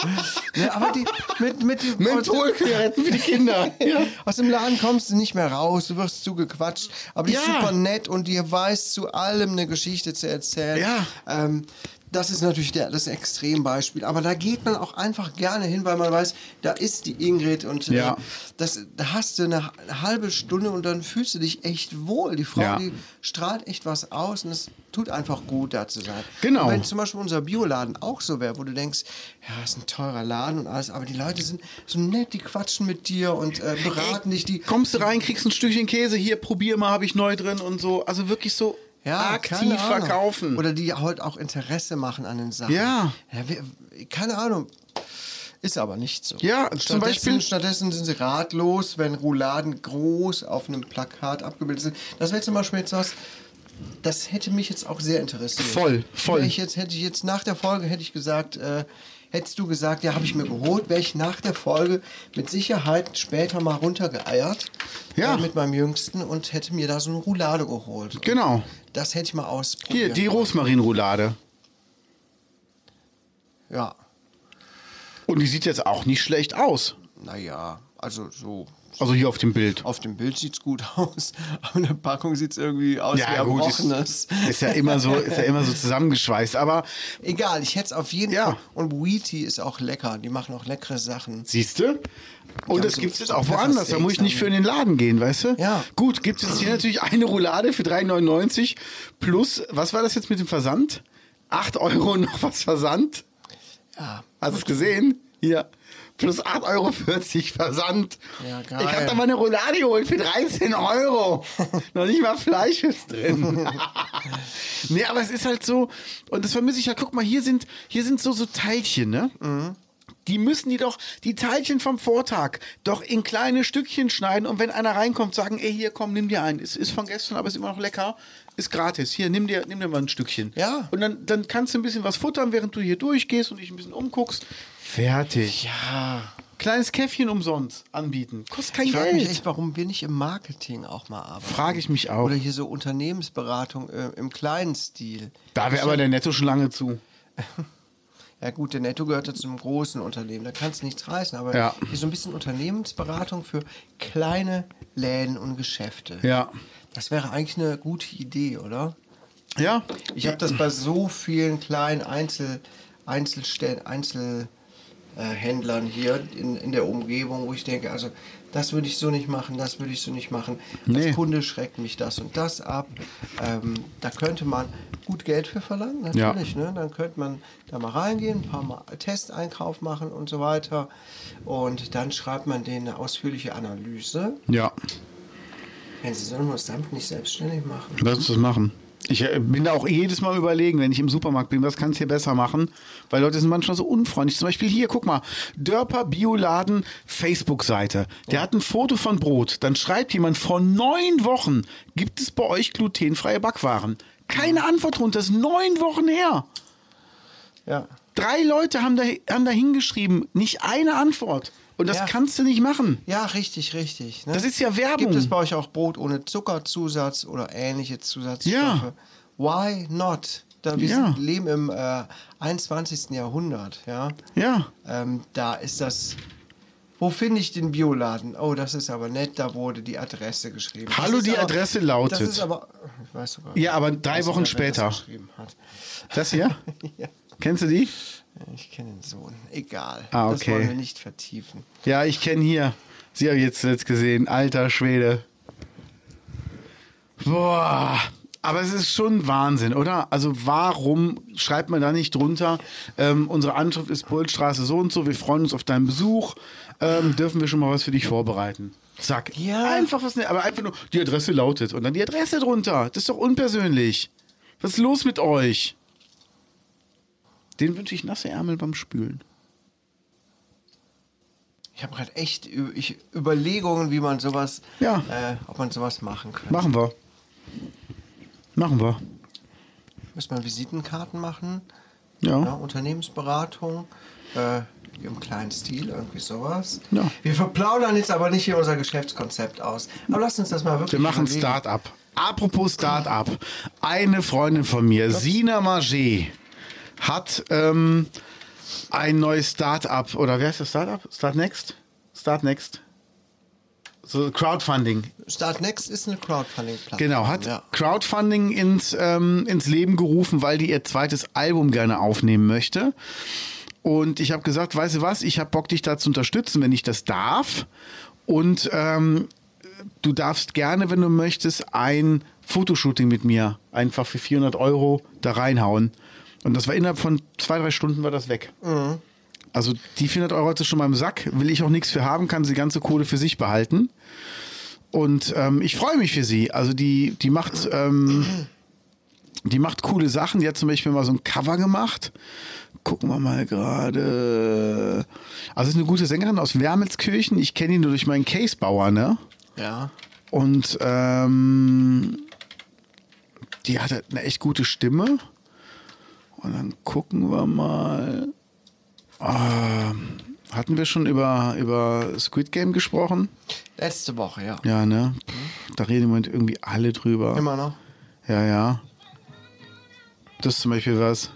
ne aber die, mit, mit, die, Mentholzigaretten für die Kinder. <laughs> Ja. Aus dem Laden kommst du nicht mehr raus, du wirst zugequatscht. Aber die ist Ja. super nett und die weiß zu allem eine Geschichte zu erzählen. Ja. Ähm, das ist natürlich der, das Extrembeispiel. Aber da geht man auch einfach gerne hin, weil man weiß, da ist die Ingrid und Ja. äh, das, da hast du eine, eine halbe Stunde und dann fühlst du dich echt wohl. Die Frau, Ja. die strahlt echt was aus und es tut einfach gut, da zu sein. Genau. Und wenn zum Beispiel unser Bioladen auch so wäre, wo du denkst, ja, ist ein teurer Laden und alles, aber die Leute sind so nett, die quatschen mit dir und äh, beraten dich, die Kommst du rein, kriegst ein Stückchen Käse, hier, probier mal, habe ich neu drin und so. Also wirklich so ja, aktiv verkaufen. Oder die halt auch Interesse machen an den Sachen. Ja. wir- keine Ahnung. Ist aber nicht so. Ja, zum stattdessen, Beispiel- Stattdessen sind sie ratlos, wenn Rouladen groß auf einem Plakat abgebildet sind. Das wäre zum Beispiel jetzt was, das hätte mich jetzt auch sehr interessiert. Voll, voll. Ich jetzt, hätte ich jetzt nach der Folge, hätte ich gesagt, äh, hättest du gesagt, ja, habe ich mir geholt, wäre ich nach der Folge mit Sicherheit später mal runtergeeiert. Ja. Äh, mit meinem Jüngsten und hätte mir da so eine Roulade geholt. Genau. Das hätte ich mal Hier, ausprobiert. die Rosmarinroulade. Ja, Und die sieht jetzt auch nicht schlecht aus. naja. Also so Also hier auf dem Bild. auf dem Bild sieht's gut <laughs> aus, in der Packung sieht's irgendwie aus wie Ja, gut, ist, erbrochenes. ist ja immer so, ist ja immer so zusammengeschweißt. Aber Egal, ich hätte es auf jeden Ja. Fall. Und Wheatie ist auch lecker. Die machen auch leckere Sachen. siehst du? Und Ja, das so- gibt es jetzt auch woanders. Da muss ich nicht für in den Laden gehen, weißt du? Ja. Gut, gibt es jetzt hier natürlich eine Roulade für 3,99 plus, was war das jetzt mit dem Versand? 8 Euro noch was Versand? Ja, Hast du es gesehen? Hier. Plus 8,40 Euro Versand. Ja, geil. Ich habe da mal eine Roulade geholt für 13 Euro. <laughs> Noch nicht mal Fleisch ist drin. <laughs> nee, aber es ist halt so, und das vermisse ich ja, guck mal, hier sind, hier sind so, so Teilchen, ne? Die müssen die doch, die Teilchen vom Vortag, doch in kleine Stückchen schneiden und wenn einer reinkommt, sagen, ey, hier komm, nimm dir ein. Es ist von gestern, aber ist immer noch lecker. Ist gratis. Hier, nimm dir, nimm dir mal ein Stückchen. Ja. Und dann, dann kannst du ein bisschen was futtern, während du hier durchgehst und dich ein bisschen umguckst. Fertig. ja. Kleines Käffchen umsonst anbieten. Kostet kein Ich frage mich Geld. echt, warum wir nicht im Marketing auch mal arbeiten. Frage ich mich auch. Oder hier so Unternehmensberatung äh, im kleinen Stil. Da wäre aber der Netto schon lange zu. <laughs> Ja gut, der Netto gehört ja zu einem großen Unternehmen, da kannst du nichts reißen. Aber Ja. hier so ein bisschen Unternehmensberatung für kleine Läden und Geschäfte. Ja. Das wäre eigentlich eine gute Idee, oder? Ja. Ich habe das bei so vielen kleinen Einzel, Einzelstellen, Einzelhändlern hier in, in der Umgebung, wo ich denke, also das würde ich so nicht machen, das würde ich so nicht machen. Nee. Als Kunde schreckt mich das und das ab. Ähm, da könnte man gut Geld für verlangen, natürlich. Ne? Dann könnte man da mal reingehen, ein paar Mal Testeinkauf machen und so weiter. Und dann schreibt man denen eine ausführliche Analyse. Ja. Wenn sie wir uns damit nicht selbstständig machen. Lass uns das machen. Ich äh, bin da auch jedes Mal überlegen, wenn ich im Supermarkt bin, was kannst du hier besser machen? Weil Leute sind manchmal so unfreundlich. Zum Beispiel hier, guck mal, Dörper Bioladen Facebook-Seite. Der hat ein Foto von Brot. Dann schreibt jemand, vor neun Wochen gibt es bei euch glutenfreie Backwaren. Keine Antwort drunter, das ist neun Wochen her. Ja. Drei Leute haben da, haben da hingeschrieben, nicht eine Antwort. Und das Ja. kannst du nicht machen. Ja, richtig, richtig. Ne? Das ist ja Werbung. Gibt es bei euch auch Brot ohne Zuckerzusatz oder ähnliche Zusatzstoffe? Ja. Why not? Da wir Ja. leben im äh, 21. Jahrhundert, ja. Ja. Ähm, da ist das. Wo finde ich den Bioladen? Oh, das ist aber nett, da wurde die Adresse geschrieben. Das Hallo, die aber, Adresse lautet. Das ist aber. Ich weiß sogar. Ja, aber drei Wochen das später. hat. Das hier? <laughs> ja, Kennst du die? Ich kenne den Sohn. Egal. Ah, Das okay. wollen wir nicht vertiefen. Ja, ich kenne hier. Sie habe ich jetzt zuletzt gesehen. Alter Schwede. Boah. Aber es ist schon Wahnsinn, oder? Also warum schreibt man da nicht drunter, ähm, unsere Anschrift ist Bullstraße so und so, wir freuen uns auf deinen Besuch, ähm, dürfen wir schon mal was für dich vorbereiten? Zack. Ja. Einfach was, aber einfach nur, die Adresse lautet und dann die Adresse drunter. Das ist doch unpersönlich. Was ist los mit euch? Den wünsche ich nasse Ärmel beim Spülen. Ich habe gerade echt ich, Überlegungen, wie man sowas, Ja. äh, ob man sowas machen könnte. Machen wir. Machen wir. Müsste man Visitenkarten machen, Ja. ja, Unternehmensberatung, äh, im kleinen Stil, irgendwie sowas. Ja. Wir verplaudern jetzt aber nicht hier unser Geschäftskonzept aus. Aber lasst uns das mal wirklich Wir machen. Start-up. Apropos Start-up. Eine Freundin von mir, Sina Marget, hat ähm, ein neues Start-up. Oder wer ist das Start-up? Start Next? Start Next. So Crowdfunding. Start Next ist eine Crowdfunding-Plattform. Genau, hat Ja. Crowdfunding ins, ähm, ins Leben gerufen, weil die ihr zweites Album gerne aufnehmen möchte. Und ich habe gesagt, weißt du was, ich habe Bock, dich da zu unterstützen, wenn ich das darf. Und ähm, du darfst gerne, wenn du möchtest, ein Fotoshooting mit mir einfach für 400 Euro da reinhauen. Und das war innerhalb von zwei, drei Stunden war das weg. Also die 400 Euro hat sie schon mal im Sack, will ich auch nichts für haben, kann sie die ganze Kohle für sich behalten. Und ähm, ich freue mich für sie. Also die, die macht, ähm, die macht coole Sachen. Die hat zum Beispiel mal so ein Cover gemacht. Gucken wir mal gerade. Also ist eine gute Sängerin aus Wermelskirchen. Ich kenne die nur durch meinen Casebauer, ne? Ja. Und ähm, die hat halt eine echt gute Stimme. Und dann gucken wir mal. Ähm, hatten wir schon über, über Squid Game gesprochen? Letzte Woche, ja. Ja, ne? Da reden im Moment irgendwie alle drüber. Immer noch. Ja, ja. Das ist zum Beispiel was.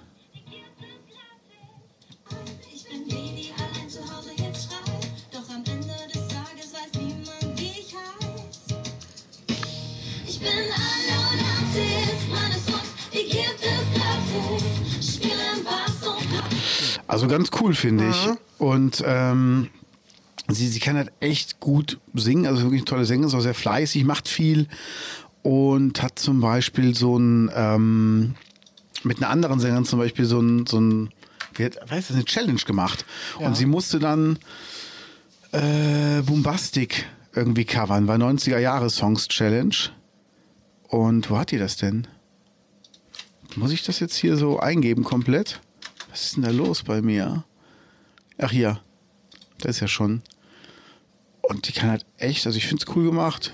Also ganz cool, finde ich. Und ähm, sie, sie kann halt echt gut singen, also wirklich eine tolle Sängerin, ist auch sehr fleißig, macht viel und hat zum Beispiel so ein, ähm, mit einer anderen Sängerin zum Beispiel so ein, so ein wie hat, weiß das, eine Challenge gemacht. Und sie musste dann äh, Bombastic irgendwie covern, war 90er Jahre Songs Challenge. Und wo hat die das denn? Muss ich das jetzt hier so eingeben komplett? Was ist denn da los bei mir? Ach hier, da ist ja schon. Und die kann halt echt, also ich finde es cool gemacht.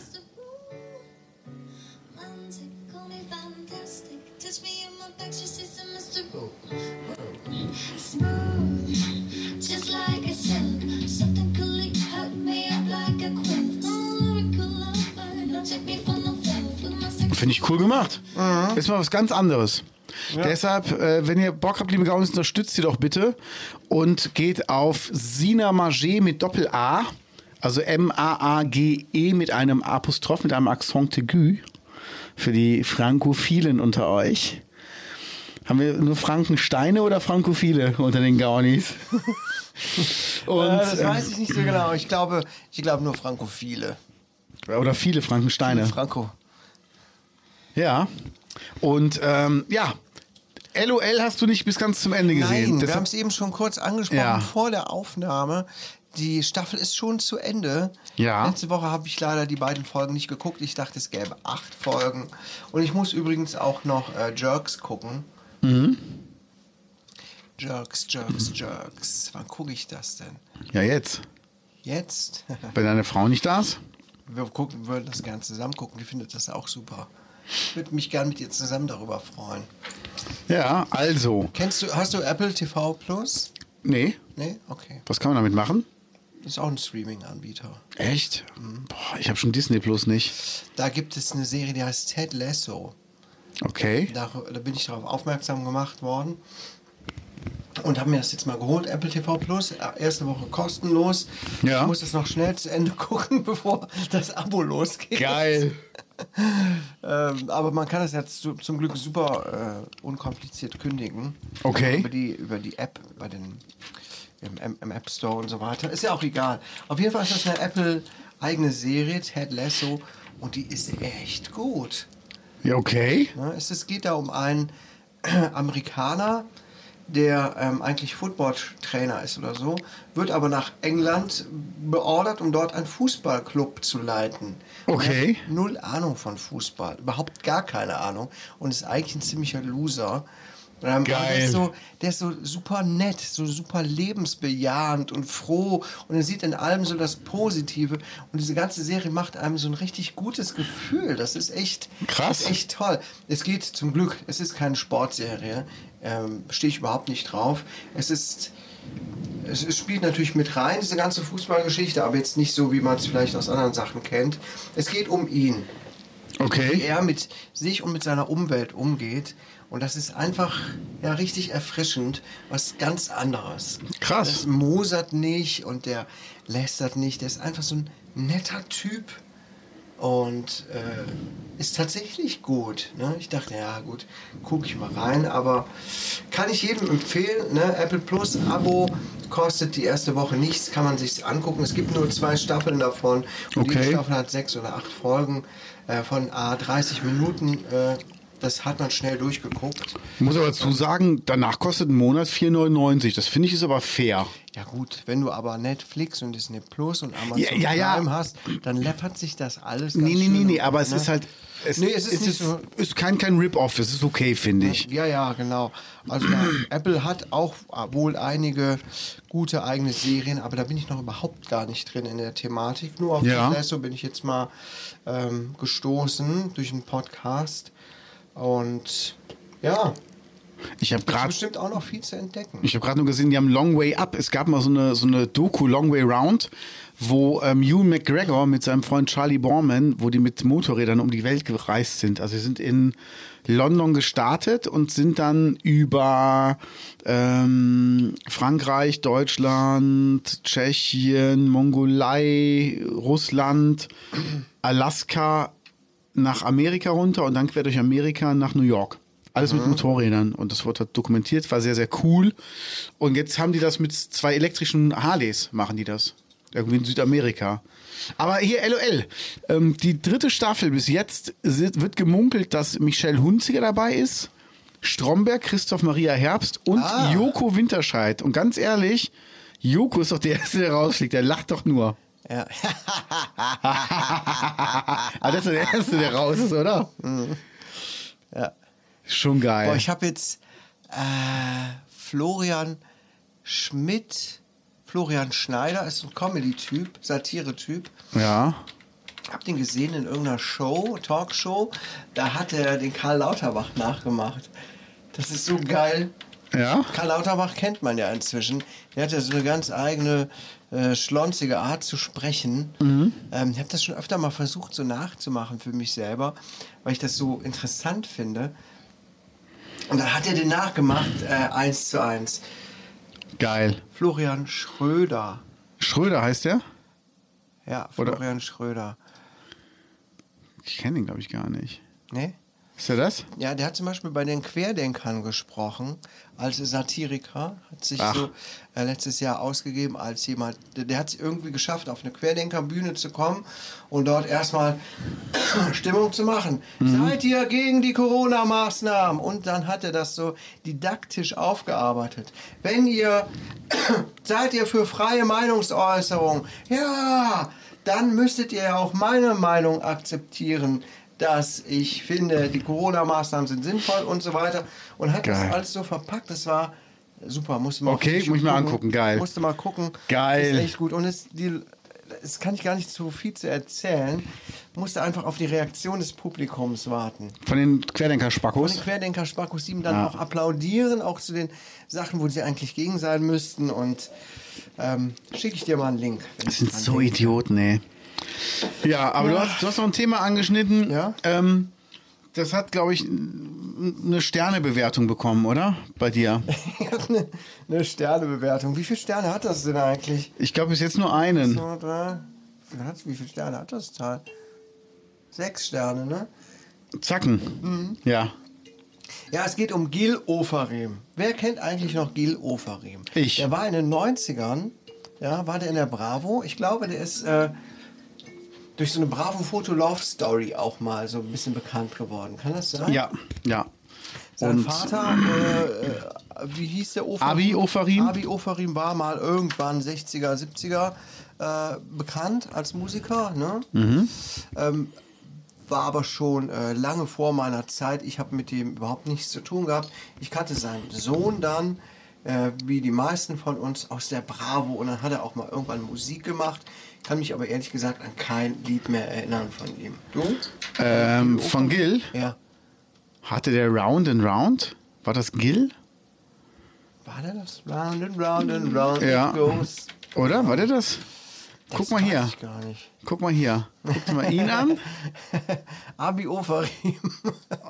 Finde ich cool gemacht. Ist mal was ganz anderes. Deshalb, äh, wenn ihr Bock habt, liebe Gaunis, unterstützt sie doch bitte und geht auf Sina Maget mit Doppel-A, also M-A-A-G-E mit einem Apostroph, mit einem Accent aigu für die Frankophilen unter euch. Haben wir nur Frankensteine oder Frankophile unter den Gaunis? <laughs> Und, Äh, das ähm, weiß ich nicht so genau. Ich glaube, ich glaube nur Frankophile. oder viele Frankensteine. Franco. Ja. Und ähm, ja, LOL hast du nicht bis ganz zum Ende gesehen. Nein, wir Deshalb- haben es eben schon kurz angesprochen Ja. vor der Aufnahme. Die Staffel ist schon zu Ende. Ja. Letzte Woche habe ich leider die beiden Folgen nicht geguckt. Ich dachte, es gäbe acht Folgen. Und ich muss übrigens auch noch äh, Jerks gucken. Mhm. Jerks, Jerks, Jerks. Wann gucke ich das denn? ja, jetzt. Jetzt? <laughs> Wenn deine Frau nicht da ist. Wir gucken, würden das gerne zusammen gucken. Die findet das auch super. Ich würde mich gerne mit ihr zusammen darüber freuen. Ja, also. Kennst du, hast du Apple TV Plus? Nee, Nee? Okay. was kann man damit machen? Das ist auch ein Streaming-Anbieter. Echt? Boah, ich habe schon Disney Plus nicht. Da gibt es eine Serie, die heißt Ted Lasso. Okay. Da, da bin ich darauf aufmerksam gemacht worden. Und habe mir das jetzt mal geholt, Apple TV Plus. Erste Woche kostenlos. Ja. Ich muss das noch schnell zu Ende <laughs> gucken, bevor das Abo losgeht. Geil. <laughs> Ähm, aber man kann das jetzt zu, zum Glück super äh, unkompliziert kündigen. Okay. Über die, über die App, bei den, im, im, App Store und so weiter. Ist ja auch egal. Auf jeden Fall ist das eine Apple-eigene Serie, Ted Lasso. Und die ist echt gut. Ja, okay. Ne? Es, es geht da um einen <clears throat> Amerikaner, der ähm, eigentlich Football-Trainer ist oder so, wird aber nach England beordert, um dort einen Fußballclub zu leiten. Okay. hat null Ahnung von Fußball, überhaupt gar keine Ahnung und ist eigentlich ein ziemlicher Loser. Ähm, aber Der Geil. ist, so, der ist so super nett, so super lebensbejahend und froh und er sieht in allem so das Positive und diese ganze Serie macht einem so ein richtig gutes Gefühl. Das ist echt, Krass. ist echt toll. Es geht zum Glück, es ist keine Sportserie, ähm, stehe ich überhaupt nicht drauf. Es ist, es, es spielt natürlich mit rein, diese ganze Fußballgeschichte, aber jetzt nicht so, wie man es vielleicht aus anderen Sachen kennt. Es geht um ihn wie Okay. er mit sich und mit seiner Umwelt umgeht. Und das ist einfach ja richtig erfrischend, was ganz anderes. Krass. Das mosert nicht und der lästert nicht. Der ist einfach so ein netter Typ und äh, ist tatsächlich gut. Ne? Ich dachte, ja gut, gucke ich mal rein, aber kann ich jedem empfehlen. Ne? Apple Plus Abo kostet die erste Woche nichts, kann man sich angucken. Es gibt nur zwei Staffeln davon und Okay. jede Staffel hat sechs oder acht Folgen äh, von A 30 Minuten. Äh, das hat man schnell durchgeguckt. Ich muss aber dazu sagen, danach kostet ein Monat 4,99. Das finde ich ist aber fair. Ja gut, wenn du aber Netflix und Disney Plus und Amazon Ja, ja, ja. Prime hast, dann läppert sich das alles. ganz Nee, nee, nee, nee, aber es ne? ist halt. Es, Nee, es ist nicht so- ist kein, kein Rip-Off, es ist okay, finde ich. Ja, ja, genau. Also ja, Apple hat auch wohl einige gute eigene Serien, aber da bin ich noch überhaupt gar nicht drin in der Thematik. Nur auf Ja. Lasso bin ich jetzt mal ähm, gestoßen durch einen Podcast. Und ja, Ich habe gerade bestimmt auch noch viel zu entdecken. Ich habe gerade nur gesehen, die haben Long Way Up. Es gab mal so eine, so eine Doku, Long Way Round, wo ähm, Ewan McGregor mit seinem Freund Charlie Borman, wo die mit Motorrädern um die Welt gereist sind. Also sie sind in London gestartet und sind dann über ähm, Frankreich, Deutschland, Tschechien, Mongolei, Russland, Alaska nach Amerika runter und dann quer durch Amerika nach New York. Alles mit Motorrädern. Und das wurde dokumentiert, war sehr, sehr cool. Und jetzt haben die das mit zwei elektrischen Harleys, machen die das. Irgendwie in Südamerika. Aber hier LOL. Ähm, die dritte Staffel bis jetzt wird gemunkelt, dass Michelle Hunziger dabei ist, Stromberg, Christoph Maria Herbst und Ah. Joko Winterscheid. Und ganz ehrlich, Joko ist doch der Erste, der rausfliegt. Der lacht doch nur. Ja. Aber <laughs> das ist der Erste, der raus ist, oder? ja. Schon geil. Boah, ich habe jetzt äh, Florian Schmidt, Florian Schneider ist ein Comedy-Typ, Satire-Typ. ja. Hab den gesehen in irgendeiner Show, Talkshow. Da hat er den Karl Lauterbach nachgemacht. Das ist so geil. Ja. Karl Lauterbach kennt man ja inzwischen. Der hat ja so eine ganz eigene, äh, schlonzige Art zu sprechen. Ähm, ich habe das schon öfter mal versucht, so nachzumachen für mich selber, weil ich das so interessant finde. Und dann hat er den nachgemacht, äh, eins zu eins. Geil. Florian Schröder. Schröder heißt der? Ja, Oder- Florian Schröder. Ich kenne ihn, glaube ich, gar nicht. Nee? Ist er das? Ja, der hat zum Beispiel bei den Querdenkern gesprochen, als Satiriker, hat sich Ach. so äh, letztes Jahr ausgegeben als jemand, der, der hat es irgendwie geschafft, auf eine Querdenkerbühne zu kommen und dort erstmal <coughs> Stimmung zu machen. Seid ihr gegen die Corona-Maßnahmen? Und dann hat er das so didaktisch aufgearbeitet. Wenn ihr, <coughs> seid ihr für freie Meinungsäußerung? Ja, dann müsstet ihr ja auch meine Meinung akzeptieren dass ich finde, die Corona-Maßnahmen sind sinnvoll und so weiter. Und hat Geil. das alles so verpackt. Das war super. Musste mal Okay, muss ich gucken. angucken. Geil. Musste mal gucken. Geil. Ist echt gut. Und es, die, es kann ich gar nicht zu viel zu erzählen. Musste einfach auf die Reaktion des Publikums warten. Von den die Querdenker-Spackos? Querdenker Sparkus 7 dann Ja. auch applaudieren, auch zu den Sachen, wo sie eigentlich gegen sein müssten. Und ähm, schicke ich dir mal einen Link. Das sind so. Idioten, ey. Ja, aber Du, hast, du hast noch ein Thema angeschnitten. Ja. Ähm, das hat, glaube ich, eine Sternebewertung bekommen, oder? Bei dir. <laughs> Eine, eine Sternebewertung. Wie viele Sterne hat das denn eigentlich? Ich glaube, bis jetzt nur einen. So, drei. Wie viele Sterne hat das Teil? Sechs Sterne, ne? Zacken. Mhm. Ja. Ja, es geht um Gil Ofarim. Wer kennt eigentlich noch Gil Ofarim? Ich. Der war in den 90ern, ja, war der in der Bravo. Ich glaube, der ist äh, durch so eine Bravo-Foto-Love-Story auch mal so ein bisschen bekannt geworden. Kann das sein? Ja, ja. Sein Und Vater, äh, äh, wie hieß der Ofarim? Abi Ofarim? Abi Ofarim war mal irgendwann 60er, 70er äh, bekannt als Musiker. Ne? Mhm. Ähm, war aber schon äh, lange vor meiner Zeit. Ich habe mit dem überhaupt nichts zu tun gehabt. Ich kannte seinen Sohn dann, äh, wie die meisten von uns, aus der Bravo. Und dann hat er auch mal irgendwann Musik gemacht. Kann mich aber ehrlich gesagt an kein Lied mehr erinnern von ihm. Du? ähm, von Gil Ja. hatte der Round and Round. War das Gil? War der das? Round and round and round Ja. it goes. Oder? War der das? Guck Das mal weiß hier. Ich gar nicht. Guck mal hier. Guck dir mal ihn an. <laughs> Abi Ofarim.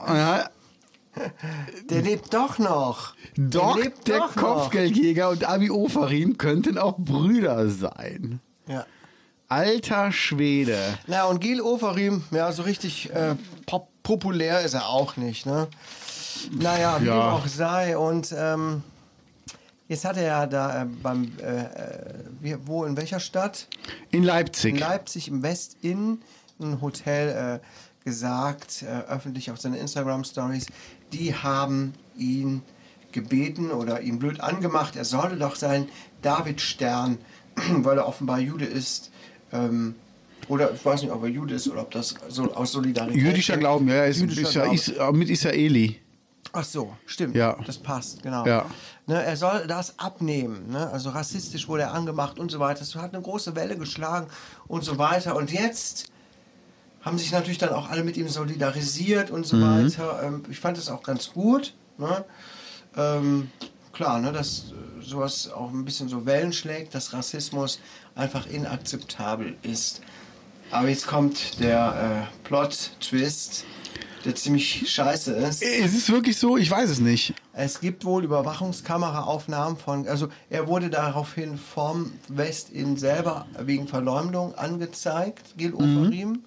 Ja, Der lebt doch noch. Doc, der lebt der doch Kopfgeldjäger und Abi Ofarim könnten auch Brüder sein. Ja. Alter Schwede. Na, und Gil Ofarim, ja, so richtig äh, pop populär ist er auch nicht, ne? Naja, wie Ja. dem auch sei. Und ähm, jetzt hat er ja da äh, beim, äh, äh, wo, in welcher Stadt? In Leipzig. In Leipzig im West-Inn, ein Hotel, äh, gesagt, äh, öffentlich auf seinen Instagram-Stories, die haben ihn gebeten oder ihn blöd angemacht, er solle doch seinen Davidstern, <clears throat> weil er offenbar Jude ist, ähm, oder ich weiß nicht, ob er Jude ist oder ob das so aus Solidarität. Jüdischer Glauben, ja, er ist, Jüdischer ist Glaube. is, äh, mit Israeli. Ach so, stimmt. Ja. Das passt, genau. Ja. Ne, er soll das abnehmen. Ne? Also rassistisch wurde er angemacht und so weiter. Das hat eine große Welle geschlagen und so weiter. Und jetzt haben sich natürlich dann auch alle mit ihm solidarisiert und so Mhm. weiter. Ähm, ich fand das auch ganz gut. Ne? Ähm, klar, ne, dass sowas auch ein bisschen so Wellen schlägt, dass Rassismus einfach inakzeptabel ist. Aber jetzt kommt der äh, Plot-Twist, der ziemlich scheiße ist. Ist es wirklich so? Ich weiß es nicht. Es gibt wohl Überwachungskameraaufnahmen von, also er wurde daraufhin vom West-In selber wegen Verleumdung angezeigt, Gil Ofarim.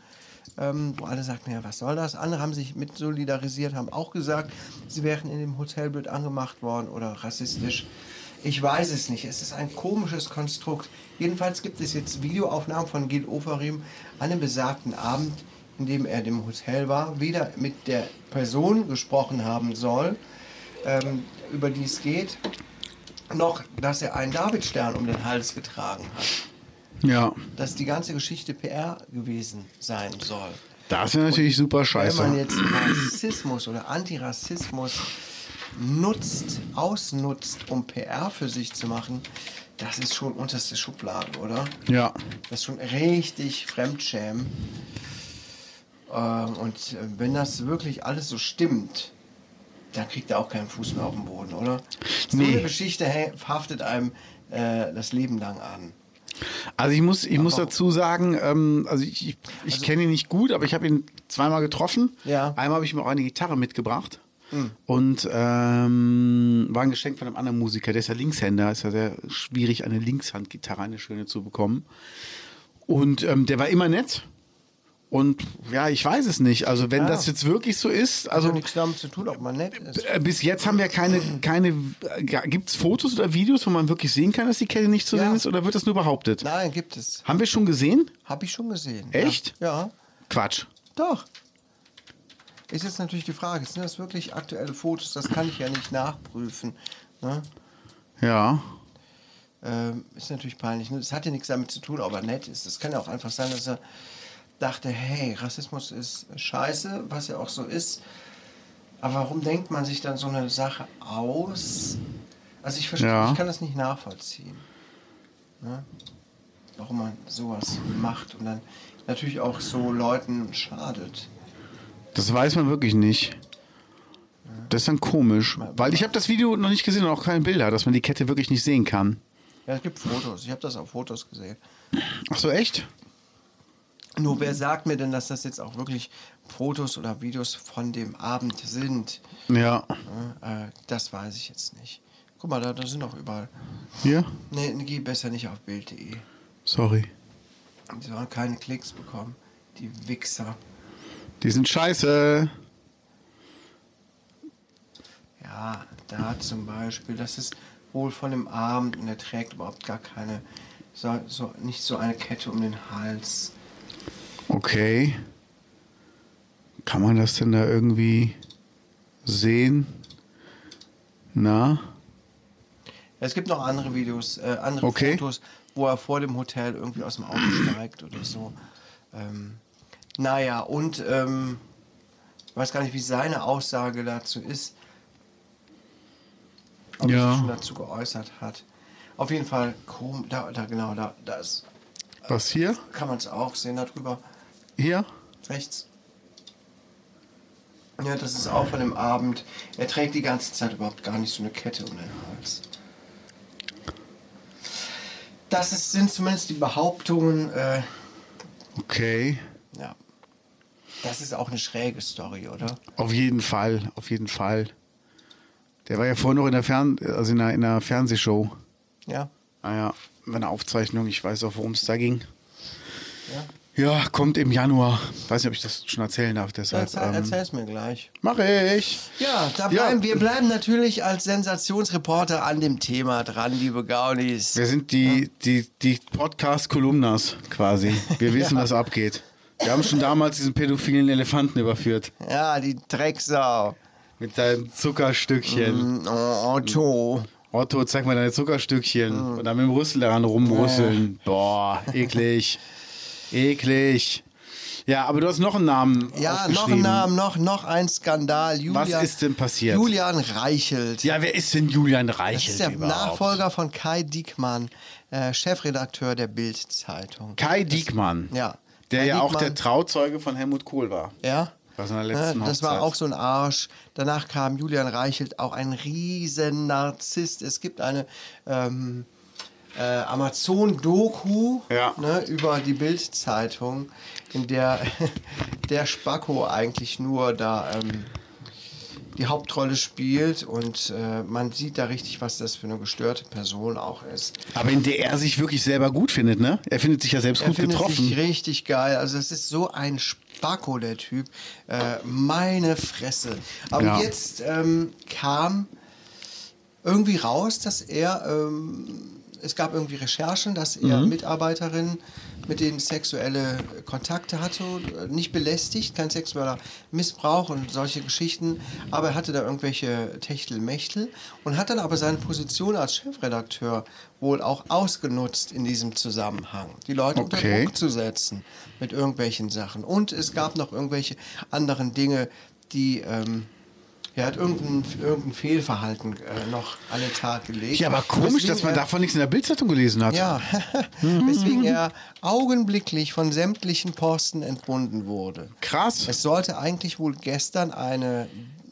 ähm, wo alle sagten, ja, was soll das? Andere haben sich mit solidarisiert, haben auch gesagt, sie wären in dem Hotel blöd angemacht worden oder rassistisch. Ich weiß es nicht. Es ist ein komisches Konstrukt. Jedenfalls gibt es jetzt Videoaufnahmen von Gil Oferim an einem besagten Abend, in dem er im Hotel war, weder mit der Person gesprochen haben soll, ähm, über die es geht, noch, dass er einen Davidstern um den Hals getragen hat. Ja. Dass die ganze Geschichte PR gewesen sein soll. Das wäre natürlich super Wenn man scheiße. jetzt Rassismus oder Antirassismus nutzt, ausnutzt, um PR für sich zu machen, das ist schon unterste Schublade, oder? Ja. Das ist schon richtig Fremdschämen. Ähm, und äh, wenn das wirklich alles so stimmt, dann kriegt er auch keinen Fuß mehr auf den Boden, oder? So Nee. eine Geschichte haftet einem äh, das Leben lang an. Also ich muss, ich muss dazu sagen, ähm, also ich, ich, ich kenne ihn nicht gut, aber ich habe ihn zweimal getroffen. Ja. Einmal habe ich ihm auch eine Gitarre mitgebracht. Und ähm, war ein Geschenk von einem anderen Musiker, der ist ja Linkshänder, ist ja sehr schwierig, eine Linkshandgitarre, eine schöne zu bekommen. Und ähm, der war immer nett. Und ja, ich weiß es nicht. Also wenn Ja. das jetzt wirklich so ist, Also nichts damit zu tun, ob man nett ist. äh, bis jetzt haben wir keine, keine gibt es Fotos oder Videos, wo man wirklich sehen kann, dass die Kette nicht zu Ja. sehen ist, oder wird das nur behauptet? Nein, gibt es. Haben wir schon gesehen? Habe ich schon gesehen. Echt? Ja. ja. Quatsch. Doch. Ist jetzt natürlich die Frage, sind das wirklich aktuelle Fotos? Das kann ich ja nicht nachprüfen. Ne? Ja. Ähm, ist natürlich peinlich. Ne? Das hat ja nichts damit zu tun, ob er nett ist. Das kann ja auch einfach sein, dass er dachte, hey, Rassismus ist scheiße, was ja auch so ist. Aber warum denkt man sich dann so eine Sache aus? Also ich verstehe, Ja. ich kann das nicht nachvollziehen. Ne? Warum man sowas macht und dann natürlich auch so Leuten schadet. Das weiß man wirklich nicht. Das ist dann komisch. Weil ich habe das Video noch nicht gesehen und auch keine Bilder, dass man die Kette wirklich nicht sehen kann. Ja, es gibt Fotos. Ich habe das auf Fotos gesehen. Ach so, echt? Nur wer sagt mir denn, dass das jetzt auch wirklich Fotos oder Videos von dem Abend sind? Ja. Ja, äh, das weiß ich jetzt nicht. Guck mal, da, da sind auch überall. Hier? Nee, nee, geh besser nicht auf Bild.de. Sorry. Die sollen keine Klicks bekommen. Die Wichser. Die sind scheiße. Ja, da zum Beispiel, das ist wohl von dem Abend und er trägt überhaupt gar keine, so, so, nicht so eine Kette um den Hals. Okay. Kann man das denn da irgendwie sehen? Na? Es gibt noch andere Videos, äh, andere Okay. Fotos, wo er vor dem Hotel irgendwie aus dem Auto steigt oder so. Ähm, naja, und ähm, ich weiß gar nicht, wie seine Aussage dazu ist. Ob er Ja. sich schon dazu geäußert hat. Auf jeden Fall, da, da genau, da, da ist, Was hier? kann man es auch sehen, da drüber, Hier? rechts. Ja, das ist auch von dem Abend. Er trägt die ganze Zeit überhaupt gar nicht so eine Kette um den Hals. Das ist, sind zumindest die Behauptungen. Äh, Okay. ja. Das ist auch eine schräge Story, oder? Auf jeden Fall, auf jeden Fall. Der war ja vorhin noch in der Fern also in einer, in einer Fernsehshow. Ja. Naja, eine Aufzeichnung, ich weiß auch, worum es da ging. ja. Ja, kommt im Januar. Weiß nicht, ob ich das schon erzählen darf, deshalb. Erzähl, Ähm, erzähl's mir gleich. Mache ich. Ja, da Ja. bleiben, wir bleiben natürlich als Sensationsreporter an dem Thema dran, liebe Gaunis. Wir sind die, die, die Podcast-Kolumnas quasi. Wir <laughs> wissen, was abgeht. Wir haben schon damals diesen pädophilen Elefanten überführt. Ja, die Drecksau. Mit seinem Zuckerstückchen. Mm, Oh, Otto. Otto, zeig mal deine Zuckerstückchen. Und dann mit dem Rüssel daran rumrüsseln. Boah, eklig. Eklig. Ja, aber du hast noch einen Namen Ja, noch aufgeschrieben. ein Namen, noch, noch ein Skandal. Julian, Was ist denn passiert? Julian Reichelt. Ja, wer ist denn Julian das Reichelt ist der überhaupt? Nachfolger von Kai Diekmann, äh, Chefredakteur der Bild-Zeitung. Kai Diekmann. Ja. Der ja auch der Trauzeuge von Helmut Kohl war. Ja. Bei seiner Ja, letzten das war auch so ein Arsch. Danach kam Julian Reichelt, auch ein riesen Narzisst. Es gibt eine ähm, äh, Amazon-Doku Ja. ne, über die Bild-Zeitung, in der <laughs> der Spacko eigentlich nur da ähm, die Hauptrolle spielt und äh, man sieht da richtig, was das für eine gestörte Person auch ist. Aber in der er sich wirklich selber gut findet, ne? Er findet sich ja selbst Er gut findet getroffen. sich richtig geil. Also es ist so ein Spacko, der Typ. Äh, meine Fresse. Aber Ja. jetzt ähm, kam irgendwie raus, dass er, ähm, es gab irgendwie Recherchen, dass er Mhm. Mitarbeiterinnen, mit denen sexuelle Kontakte hatte, nicht belästigt, kein sexueller Missbrauch und solche Geschichten, aber er hatte da irgendwelche Techtelmechtel und hat dann aber seine Position als Chefredakteur wohl auch ausgenutzt in diesem Zusammenhang, die Leute unter Okay. Druck zu setzen mit irgendwelchen Sachen. Und es gab noch irgendwelche anderen Dinge, die ähm, er hat irgendein, irgendein Fehlverhalten äh, noch an den Tag gelegt. Ja, aber komisch, dass man er- davon nichts in der Bildzeitung gelesen hat. Ja, <laughs> weswegen er augenblicklich von sämtlichen Posten entbunden wurde. Krass. Es sollte eigentlich wohl gestern eine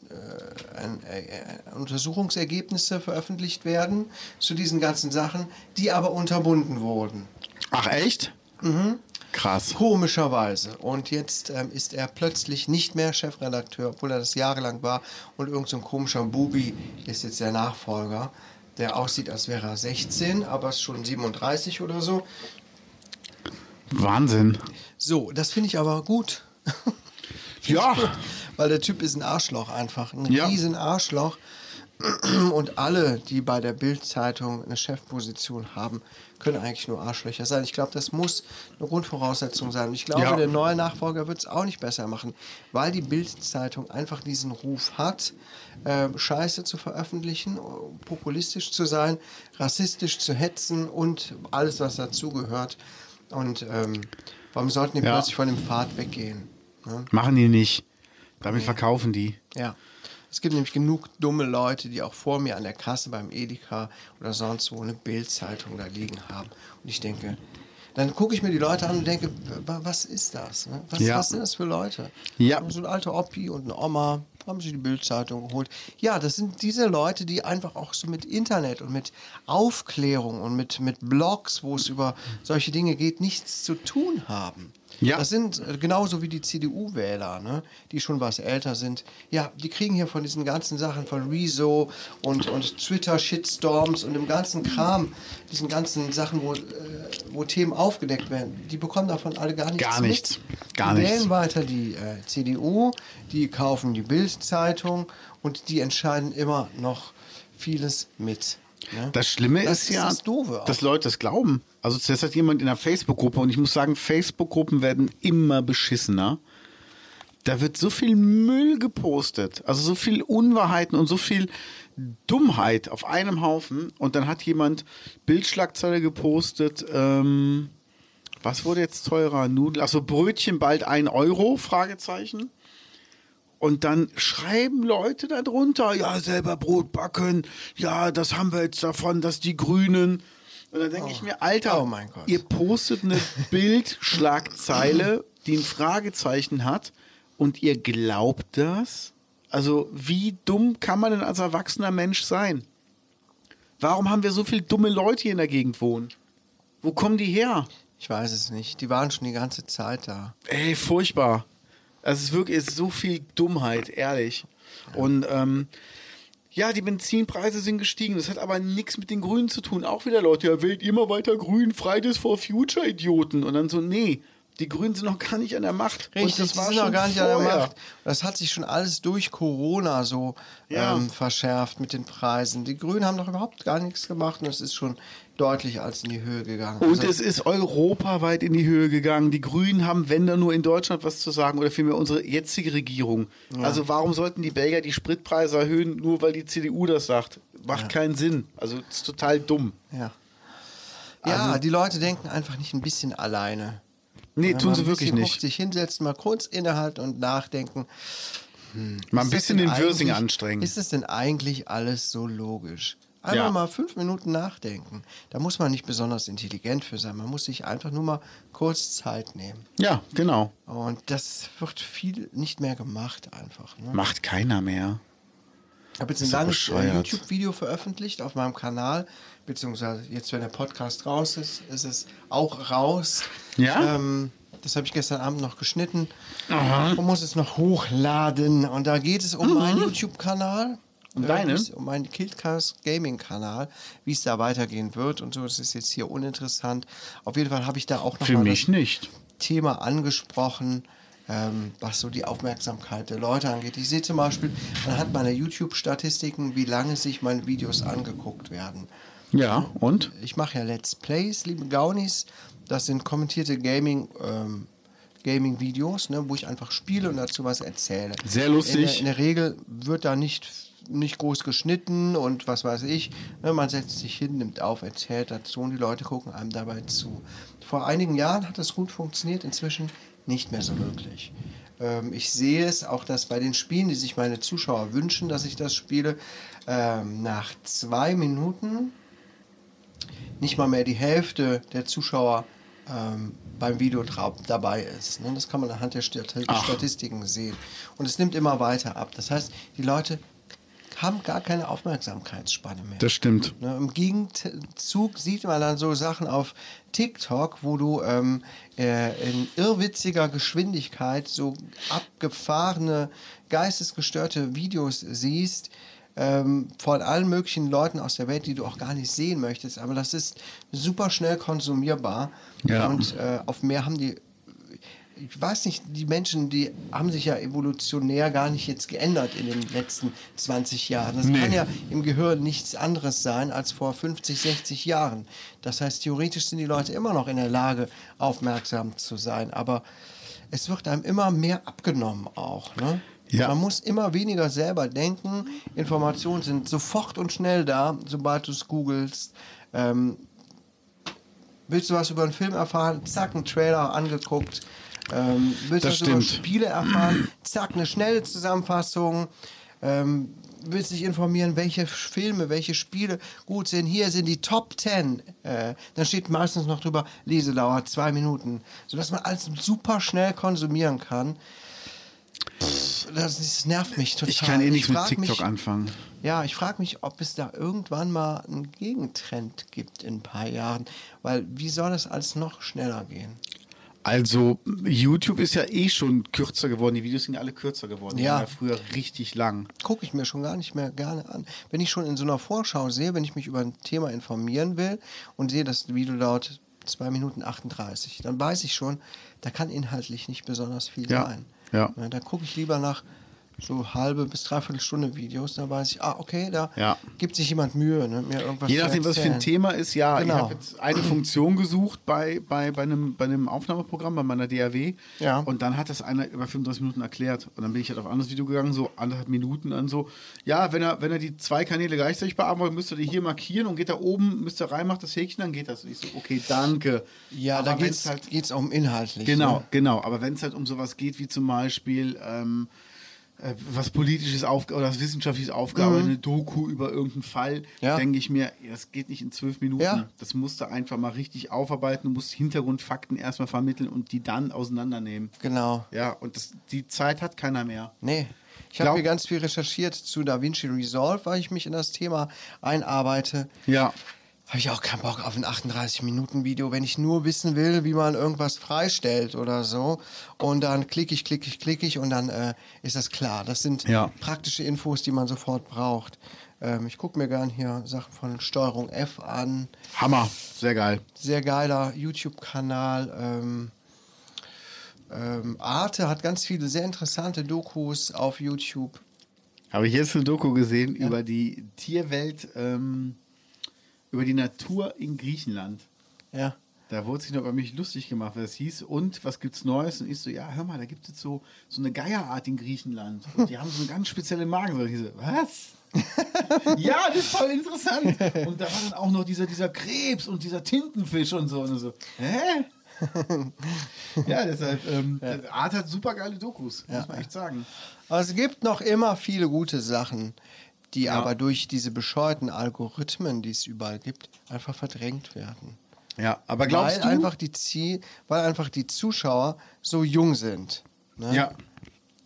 äh, ein, äh, Untersuchungsergebnisse veröffentlicht werden zu diesen ganzen Sachen, die aber unterbunden wurden. Ach, echt? Mhm. Krass. Komischerweise. Und jetzt ähm, ist er plötzlich nicht mehr Chefredakteur, obwohl er das jahrelang war. Und irgend so ein komischer Bubi ist jetzt der Nachfolger, der aussieht, als wäre er 16, aber ist schon 37 oder so. Wahnsinn. So, das finde ich aber gut. Ja. <laughs> Weil der Typ ist ein Arschloch einfach. Ein Ja. riesen Arschloch. Und alle, die bei der Bild-Zeitung eine Chefposition haben, können eigentlich nur Arschlöcher sein. Ich glaube, das muss eine Grundvoraussetzung sein. Und ich glaube, Ja. der neue Nachfolger wird es auch nicht besser machen, weil die Bild-Zeitung einfach diesen Ruf hat, äh, Scheiße zu veröffentlichen, populistisch zu sein, rassistisch zu hetzen und alles, was dazugehört. Und ähm, warum sollten die Ja. plötzlich von dem Pfad weggehen? Ne? Machen die nicht. Damit verkaufen die. Ja. Es gibt nämlich genug dumme Leute, die auch vor mir an der Kasse beim Edeka oder sonst wo eine Bildzeitung da liegen haben. Und ich denke, dann gucke ich mir die Leute an und denke, wa- was ist das? ne? Was, Ja. was sind das für Leute? Ja. So ein alter Oppi und eine Oma haben sie die Bildzeitung geholt. Ja, das sind diese Leute, die einfach auch so mit Internet und mit Aufklärung und mit, mit Blogs, wo es über solche Dinge geht, nichts zu tun haben. Ja. Das sind äh, genauso wie die CDU-Wähler, ne? die schon was älter sind. Ja, die kriegen hier von diesen ganzen Sachen von Rezo und, und Twitter-Shitstorms und dem ganzen Kram, diesen ganzen Sachen, wo, äh, wo Themen aufgedeckt werden, die bekommen davon alle gar nichts Gar mit. nichts. Gar die nichts. wählen weiter die äh, CDU, die kaufen die Bild-Zeitung und die entscheiden immer noch vieles mit. Ne? Das Schlimme Das ist ist ja, das dass Leute das glauben. Also das hat jemand in einer Facebook-Gruppe und ich muss sagen, Facebook-Gruppen werden immer beschissener. Da wird so viel Müll gepostet, also so viel Unwahrheiten und so viel Dummheit auf einem Haufen. Und dann hat jemand Bildschlagzeile gepostet, ähm, was wurde jetzt teurer? Nudeln, also Brötchen bald ein Euro? Fragezeichen. Und dann schreiben Leute darunter, ja, selber Brot backen, ja, das haben wir jetzt davon, dass die Grünen. Und dann denke ich mir, Alter, Oh ihr postet eine <laughs> Bildschlagzeile, die ein Fragezeichen hat und ihr glaubt das? Also, wie dumm kann man denn als erwachsener Mensch sein? Warum haben wir so viele dumme Leute hier in der Gegend wohnen? Wo kommen die her? Ich weiß es nicht. Die waren schon die ganze Zeit da. Ey, furchtbar. Es ist wirklich es ist so viel Dummheit, ehrlich. Und ähm, ja, die Benzinpreise sind gestiegen. Das hat aber nichts mit den Grünen zu tun. Auch wieder Leute, ja, wählt immer weiter Grün, Fridays for Future Idioten. Und dann so, nee, die Grünen sind noch gar nicht an der Macht. Richtig, Und das die war sind schon noch gar nicht an der vorher. Macht. Das hat sich schon alles durch Corona so Ja. ähm, verschärft mit den Preisen. Die Grünen haben doch überhaupt gar nichts gemacht und es ist schon deutlich als in die Höhe gegangen. Und Also, es ist europaweit in die Höhe gegangen. Die Grünen haben, wenn dann nur in Deutschland was zu sagen, oder vielmehr unsere jetzige Regierung. Also warum sollten die Belgier die Spritpreise erhöhen, nur weil die CDU das sagt? Macht keinen Sinn. Also ist total dumm. ja. Ja, Also- die Leute denken einfach nicht ein bisschen alleine. Nee, tun sie wirklich nicht. Sich hinsetzen, mal kurz innehalten und nachdenken. Mal ein bisschen den eigentlich- anstrengen. Ist es denn eigentlich alles so logisch? Einfach Ja. mal fünf Minuten nachdenken. Da muss man nicht besonders intelligent für sein. Man muss sich einfach nur mal kurz Zeit nehmen. Ja, genau. Und das wird viel nicht mehr gemacht einfach. Ne? Macht keiner mehr. Ich habe jetzt ein langes äh. YouTube-Video veröffentlicht auf meinem Kanal, beziehungsweise jetzt, wenn der Podcast raus ist, ist es auch raus. Ja? Ähm, Das habe ich gestern Abend noch geschnitten und muss es noch hochladen. Und da geht es um meinen YouTube-Kanal. Um deinen? Um meinen Kiltcast Gaming-Kanal, wie es da weitergehen wird und so. Das ist jetzt hier uninteressant. Auf jeden Fall habe ich da auch noch Für mal mich das nicht. Thema angesprochen, ähm, was so die Aufmerksamkeit der Leute angeht. Ich sehe zum Beispiel anhand meiner YouTube-Statistiken, wie lange sich meine Videos angeguckt werden. Ja, und? Ich mache ja Let's Plays, liebe Gaunis. Das sind kommentierte Gaming, ähm, Gaming-Videos, ne, wo ich einfach spiele und dazu was erzähle. Sehr lustig. In der, in der Regel wird da nicht, nicht groß geschnitten und was weiß ich. Ne, man setzt sich hin, nimmt auf, erzählt dazu und die Leute gucken einem dabei zu. Vor einigen Jahren hat das gut funktioniert, inzwischen nicht mehr so wirklich. Ähm, ich sehe es auch, dass bei den Spielen, die sich meine Zuschauer wünschen, dass ich das spiele, ähm, nach zwei Minuten nicht mal mehr die Hälfte der Zuschauer ähm, beim Video trau- dabei ist. Ne? Das kann man anhand der Stat Ach. Statistiken sehen. Und es nimmt immer weiter ab. Das heißt, die Leute haben gar keine Aufmerksamkeitsspanne mehr. Das stimmt. Ne, Im Gegenzug sieht man dann so Sachen auf TikTok, wo du ähm, äh, in irrwitziger Geschwindigkeit so abgefahrene, geistesgestörte Videos siehst ähm, von allen möglichen Leuten aus der Welt, die du auch gar nicht sehen möchtest. Aber das ist super schnell konsumierbar. Ja. Und äh, auf mehr haben die ich weiß nicht, die Menschen, die haben sich ja evolutionär gar nicht jetzt geändert in den letzten 20 Jahren. Das Nee. kann ja im Gehirn nichts anderes sein als vor 50, 60 Jahren. Das heißt, theoretisch sind die Leute immer noch in der Lage, aufmerksam zu sein. Aber es wird einem immer mehr abgenommen auch. Ne? Ja. Man muss immer weniger selber denken. Informationen sind sofort und schnell da, sobald du es googelst. Ähm, Willst du was über einen Film erfahren? Zack, einen Trailer angeguckt. Ähm, willst du was über stimmt. Spiele erfahren? Zack, eine schnelle Zusammenfassung. Ähm, willst dich informieren, welche Filme, welche Spiele gut sind? Hier sind die Top 10. Äh, dann steht meistens noch drüber, Lesedauer zwei Minuten. Sodass man alles super schnell konsumieren kann. Pff, das, das nervt mich total. Ich kann eh nichts mit TikTok mich, anfangen. ja, ich frage mich, ob es da irgendwann mal einen Gegentrend gibt in ein paar Jahren. Weil wie soll das alles noch schneller gehen? Also, YouTube ist ja eh schon kürzer geworden. Die Videos sind ja alle kürzer geworden. Die Ja. waren ja früher richtig lang. Gucke ich mir schon gar nicht mehr gerne an. Wenn ich schon in so einer Vorschau sehe, wenn ich mich über ein Thema informieren will und sehe, das Video dauert 2 Minuten 38, dann weiß ich schon, da kann inhaltlich nicht besonders viel Ja, sein. Ja. Da gucke ich lieber nach so halbe bis dreiviertel Stunde Videos, da weiß ich, ah, okay, da Ja. gibt sich jemand Mühe, ne, mir irgendwas Je nachdem, was für ein. Thema ist, ja. Ich Genau. habe jetzt eine Funktion gesucht bei, bei, bei, einem, bei einem Aufnahmeprogramm, bei meiner DAW. Ja. Und dann hat das einer über 35 Minuten erklärt. Und dann bin ich halt auf ein anderes Video gegangen, so anderthalb Minuten an so. Ja, wenn er, wenn er die zwei Kanäle gleichzeitig bearbeiten wollt, müsst ihr die hier markieren und geht da oben, müsst ihr rein, macht das Häkchen, dann geht das. Und ich so, okay, danke. Ja, Aber da wenn's geht's halt geht's auch um inhaltlich. Genau, Ne? genau. Aber wenn es halt um sowas geht, wie zum Beispiel ähm, äh, was politisches Aufg oder was wissenschaftliches Aufgabe, eine Doku über irgendeinen Fall, Mhm. Ja. denke ich mir, das geht nicht in zwölf Minuten. Ja. Das musst du einfach mal richtig aufarbeiten, du musst Hintergrundfakten erstmal vermitteln und die dann auseinandernehmen. Genau. Ja, und das, die Zeit hat keiner mehr. Nee. Ich habe hier ganz viel recherchiert zu DaVinci Resolve, weil ich mich in das Thema einarbeite. Ja. Habe ich auch keinen Bock auf ein 38-Minuten-Video, wenn ich nur wissen will, wie man irgendwas freistellt oder so. Und dann klicke ich, klicke ich, klicke ich und dann äh, ist das klar. Das sind Ja. praktische Infos, die man sofort braucht. Ähm, ich gucke mir gern hier Sachen von Steuerung F an. Hammer, sehr geil. Sehr geiler YouTube-Kanal. Ähm, ähm, Arte hat ganz viele sehr interessante Dokus auf YouTube. Habe ich jetzt eine Doku gesehen über die Tierwelt, ähm, über die Natur in Griechenland. Ja. Da wurde sich noch über mich lustig gemacht, was es hieß. Und was gibt's Neues? Und ich so, ja, hör mal, da gibt es so, so eine Geierart in Griechenland. Und die haben so eine ganz spezielle Magen. Und ich so, was? <laughs> ja, das ist voll interessant. Und da war dann auch noch dieser, dieser Krebs und dieser Tintenfisch und so. Und so, hä? ja, deshalb, ähm, Art hat super geile Dokus, muss man echt sagen. Aber es gibt noch immer viele gute Sachen, die Ja. aber durch diese bescheuerten Algorithmen, die es überall gibt, einfach verdrängt werden. Ja, aber glaubst weil du? Einfach die Zie weil einfach die Zuschauer so jung sind. Ne? ja.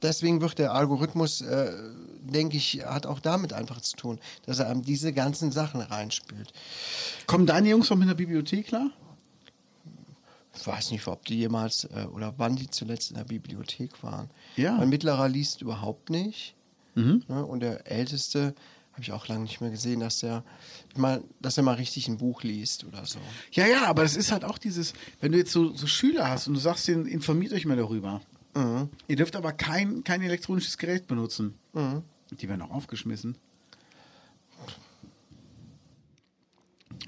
Deswegen wird der Algorithmus, äh, denke ich, hat auch damit einfach zu tun, dass er einem diese ganzen Sachen reinspielt. Kommen deine Jungs noch mit der Bibliothek klar? Ich weiß nicht, ob die jemals äh, oder wann die zuletzt in der Bibliothek waren. Ja. Mein Mittlerer liest überhaupt nicht. Ne? Und der Älteste habe ich auch lange nicht mehr gesehen, dass der mal, dass er mal richtig ein Buch liest oder so. Ja, ja, aber das ist halt auch dieses, wenn du jetzt so, so Schüler hast und du sagst denen, informiert euch mal darüber. Ihr dürft aber kein, kein elektronisches Gerät benutzen. Die werden auch aufgeschmissen.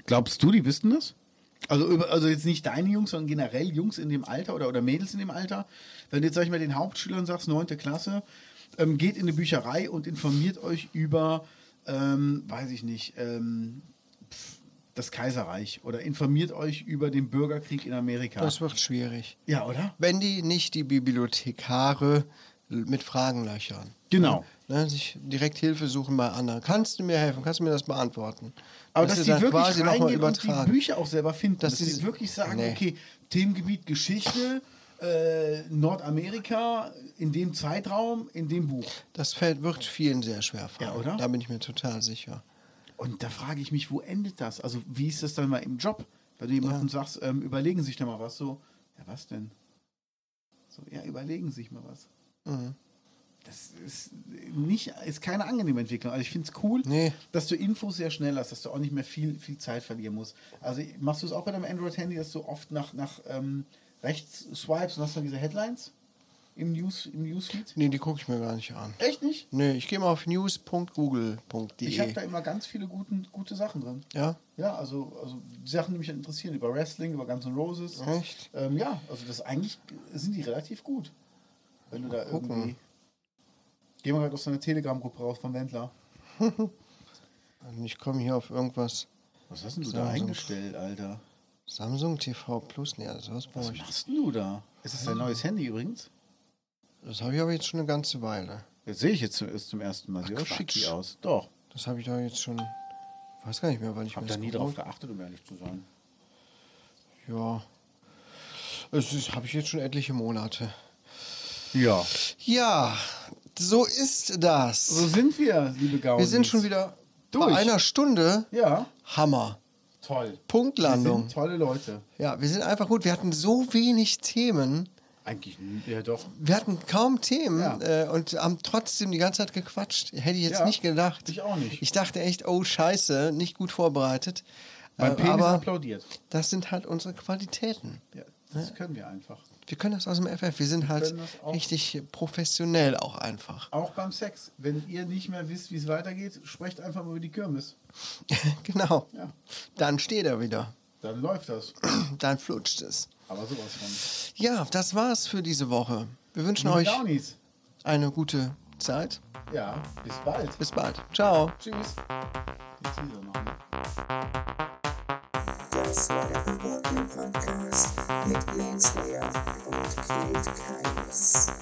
Glaubst du, die wüssten das? Also, über, also jetzt nicht deine Jungs, sondern generell Jungs in dem Alter oder, oder Mädels in dem Alter. Wenn du jetzt, sag ich mal, den Hauptschülern sagst, neunte Klasse, ähm, geht in eine Bücherei und informiert euch über, ähm, weiß ich nicht, ähm, pf, das Kaiserreich oder informiert euch über den Bürgerkrieg in Amerika. Das wird schwierig. ja, oder? Wenn die nicht die Bibliothekare mit Fragen löchern. Genau. Ne, sich direkt Hilfe suchen bei anderen. Kannst du mir helfen? Kannst du mir das beantworten? Aber Dass dass sie die wirklich mal reingehen und die Bücher auch selber finden. Dass, Dass sie sie- wirklich sagen, Nee. okay, Themengebiet Geschichte, äh, Nordamerika, in dem Zeitraum, in dem Buch. Das fällt, wird vielen sehr schwer fallen. Ja, oder? Da bin ich mir total sicher. Und da frage ich mich, wo endet das? Also wie ist das dann mal im Job? Weil du jemandem sagst, ähm, überlegen sich da mal was so. Ja, was denn? So, ja, überlegen sich mal was. Mhm. Das ist nicht, ist keine angenehme Entwicklung. Also ich finde es cool, Nee. dass du Infos sehr schnell hast, dass du auch nicht mehr viel, viel Zeit verlieren musst. Also machst du es auch bei deinem Android-Handy, dass du oft nach, nach ähm, rechts swipes und hast dann diese Headlines im, News, im Newsfeed? Nee, die gucke ich mir gar nicht an. Echt nicht? Nee, ich gehe mal auf news.google.de. Ich habe da immer ganz viele guten, gute Sachen drin. ja? Ja, also, also Sachen, die mich interessieren, über Wrestling, über Guns N' Roses. Echt? Ähm, ja, also das eigentlich sind die relativ gut. Wenn du da gucken. irgendwie. Gehen wir gerade aus deiner Telegram-Gruppe raus von Wendler. <laughs> Ich komme hier auf irgendwas. Was hast denn du da eingestellt, Alter? Samsung TV Plus? Nee, also Was brauche ich. machst denn du da? Ist das dein neues Handy übrigens? Das habe ich aber jetzt schon eine ganze Weile. Das sehe ich jetzt zum, ist zum ersten Mal. Sieht auch schick aus. Doch. Das habe ich da jetzt schon. Weiß gar nicht mehr, weil ich habe da nie drauf geachtet, um ehrlich zu sein. Ja. Das habe ich jetzt schon etliche Monate. Ja. Ja, so ist das. So sind wir, liebe Gaunis. Wir sind schon wieder Durch. bei einer Stunde. Ja. Hammer. Toll. Punktlandung. Wir sind tolle Leute. Ja, wir sind einfach gut. Wir hatten so wenig Themen. Eigentlich, ja doch. Wir hatten kaum Themen Ja. äh, und haben trotzdem die ganze Zeit gequatscht. Hätte ich jetzt Ja, nicht gedacht. ich auch nicht. Ich dachte echt, oh Scheiße, nicht gut vorbereitet. Mein Äh, Penis aber applaudiert. das sind halt unsere Qualitäten. Ja, das können wir einfach. Wir können das aus dem FF. Wir sind halt das auch. richtig professionell auch einfach. Auch beim Sex. Wenn ihr nicht mehr wisst, wie es weitergeht, sprecht einfach mal über die Kirmes. <laughs> genau. Ja. Dann steht er wieder. Dann läuft das. <clears throat> Dann flutscht es. Aber sowas von. Ja, das war's für diese Woche. Wir wünschen euch Downies. eine gute Zeit. Ja, bis bald. Bis bald. Ciao. Tschüss. Jetzt dieser noch. ne? Das war der Reporting Podcast mit Lance Lear und Kate Keines.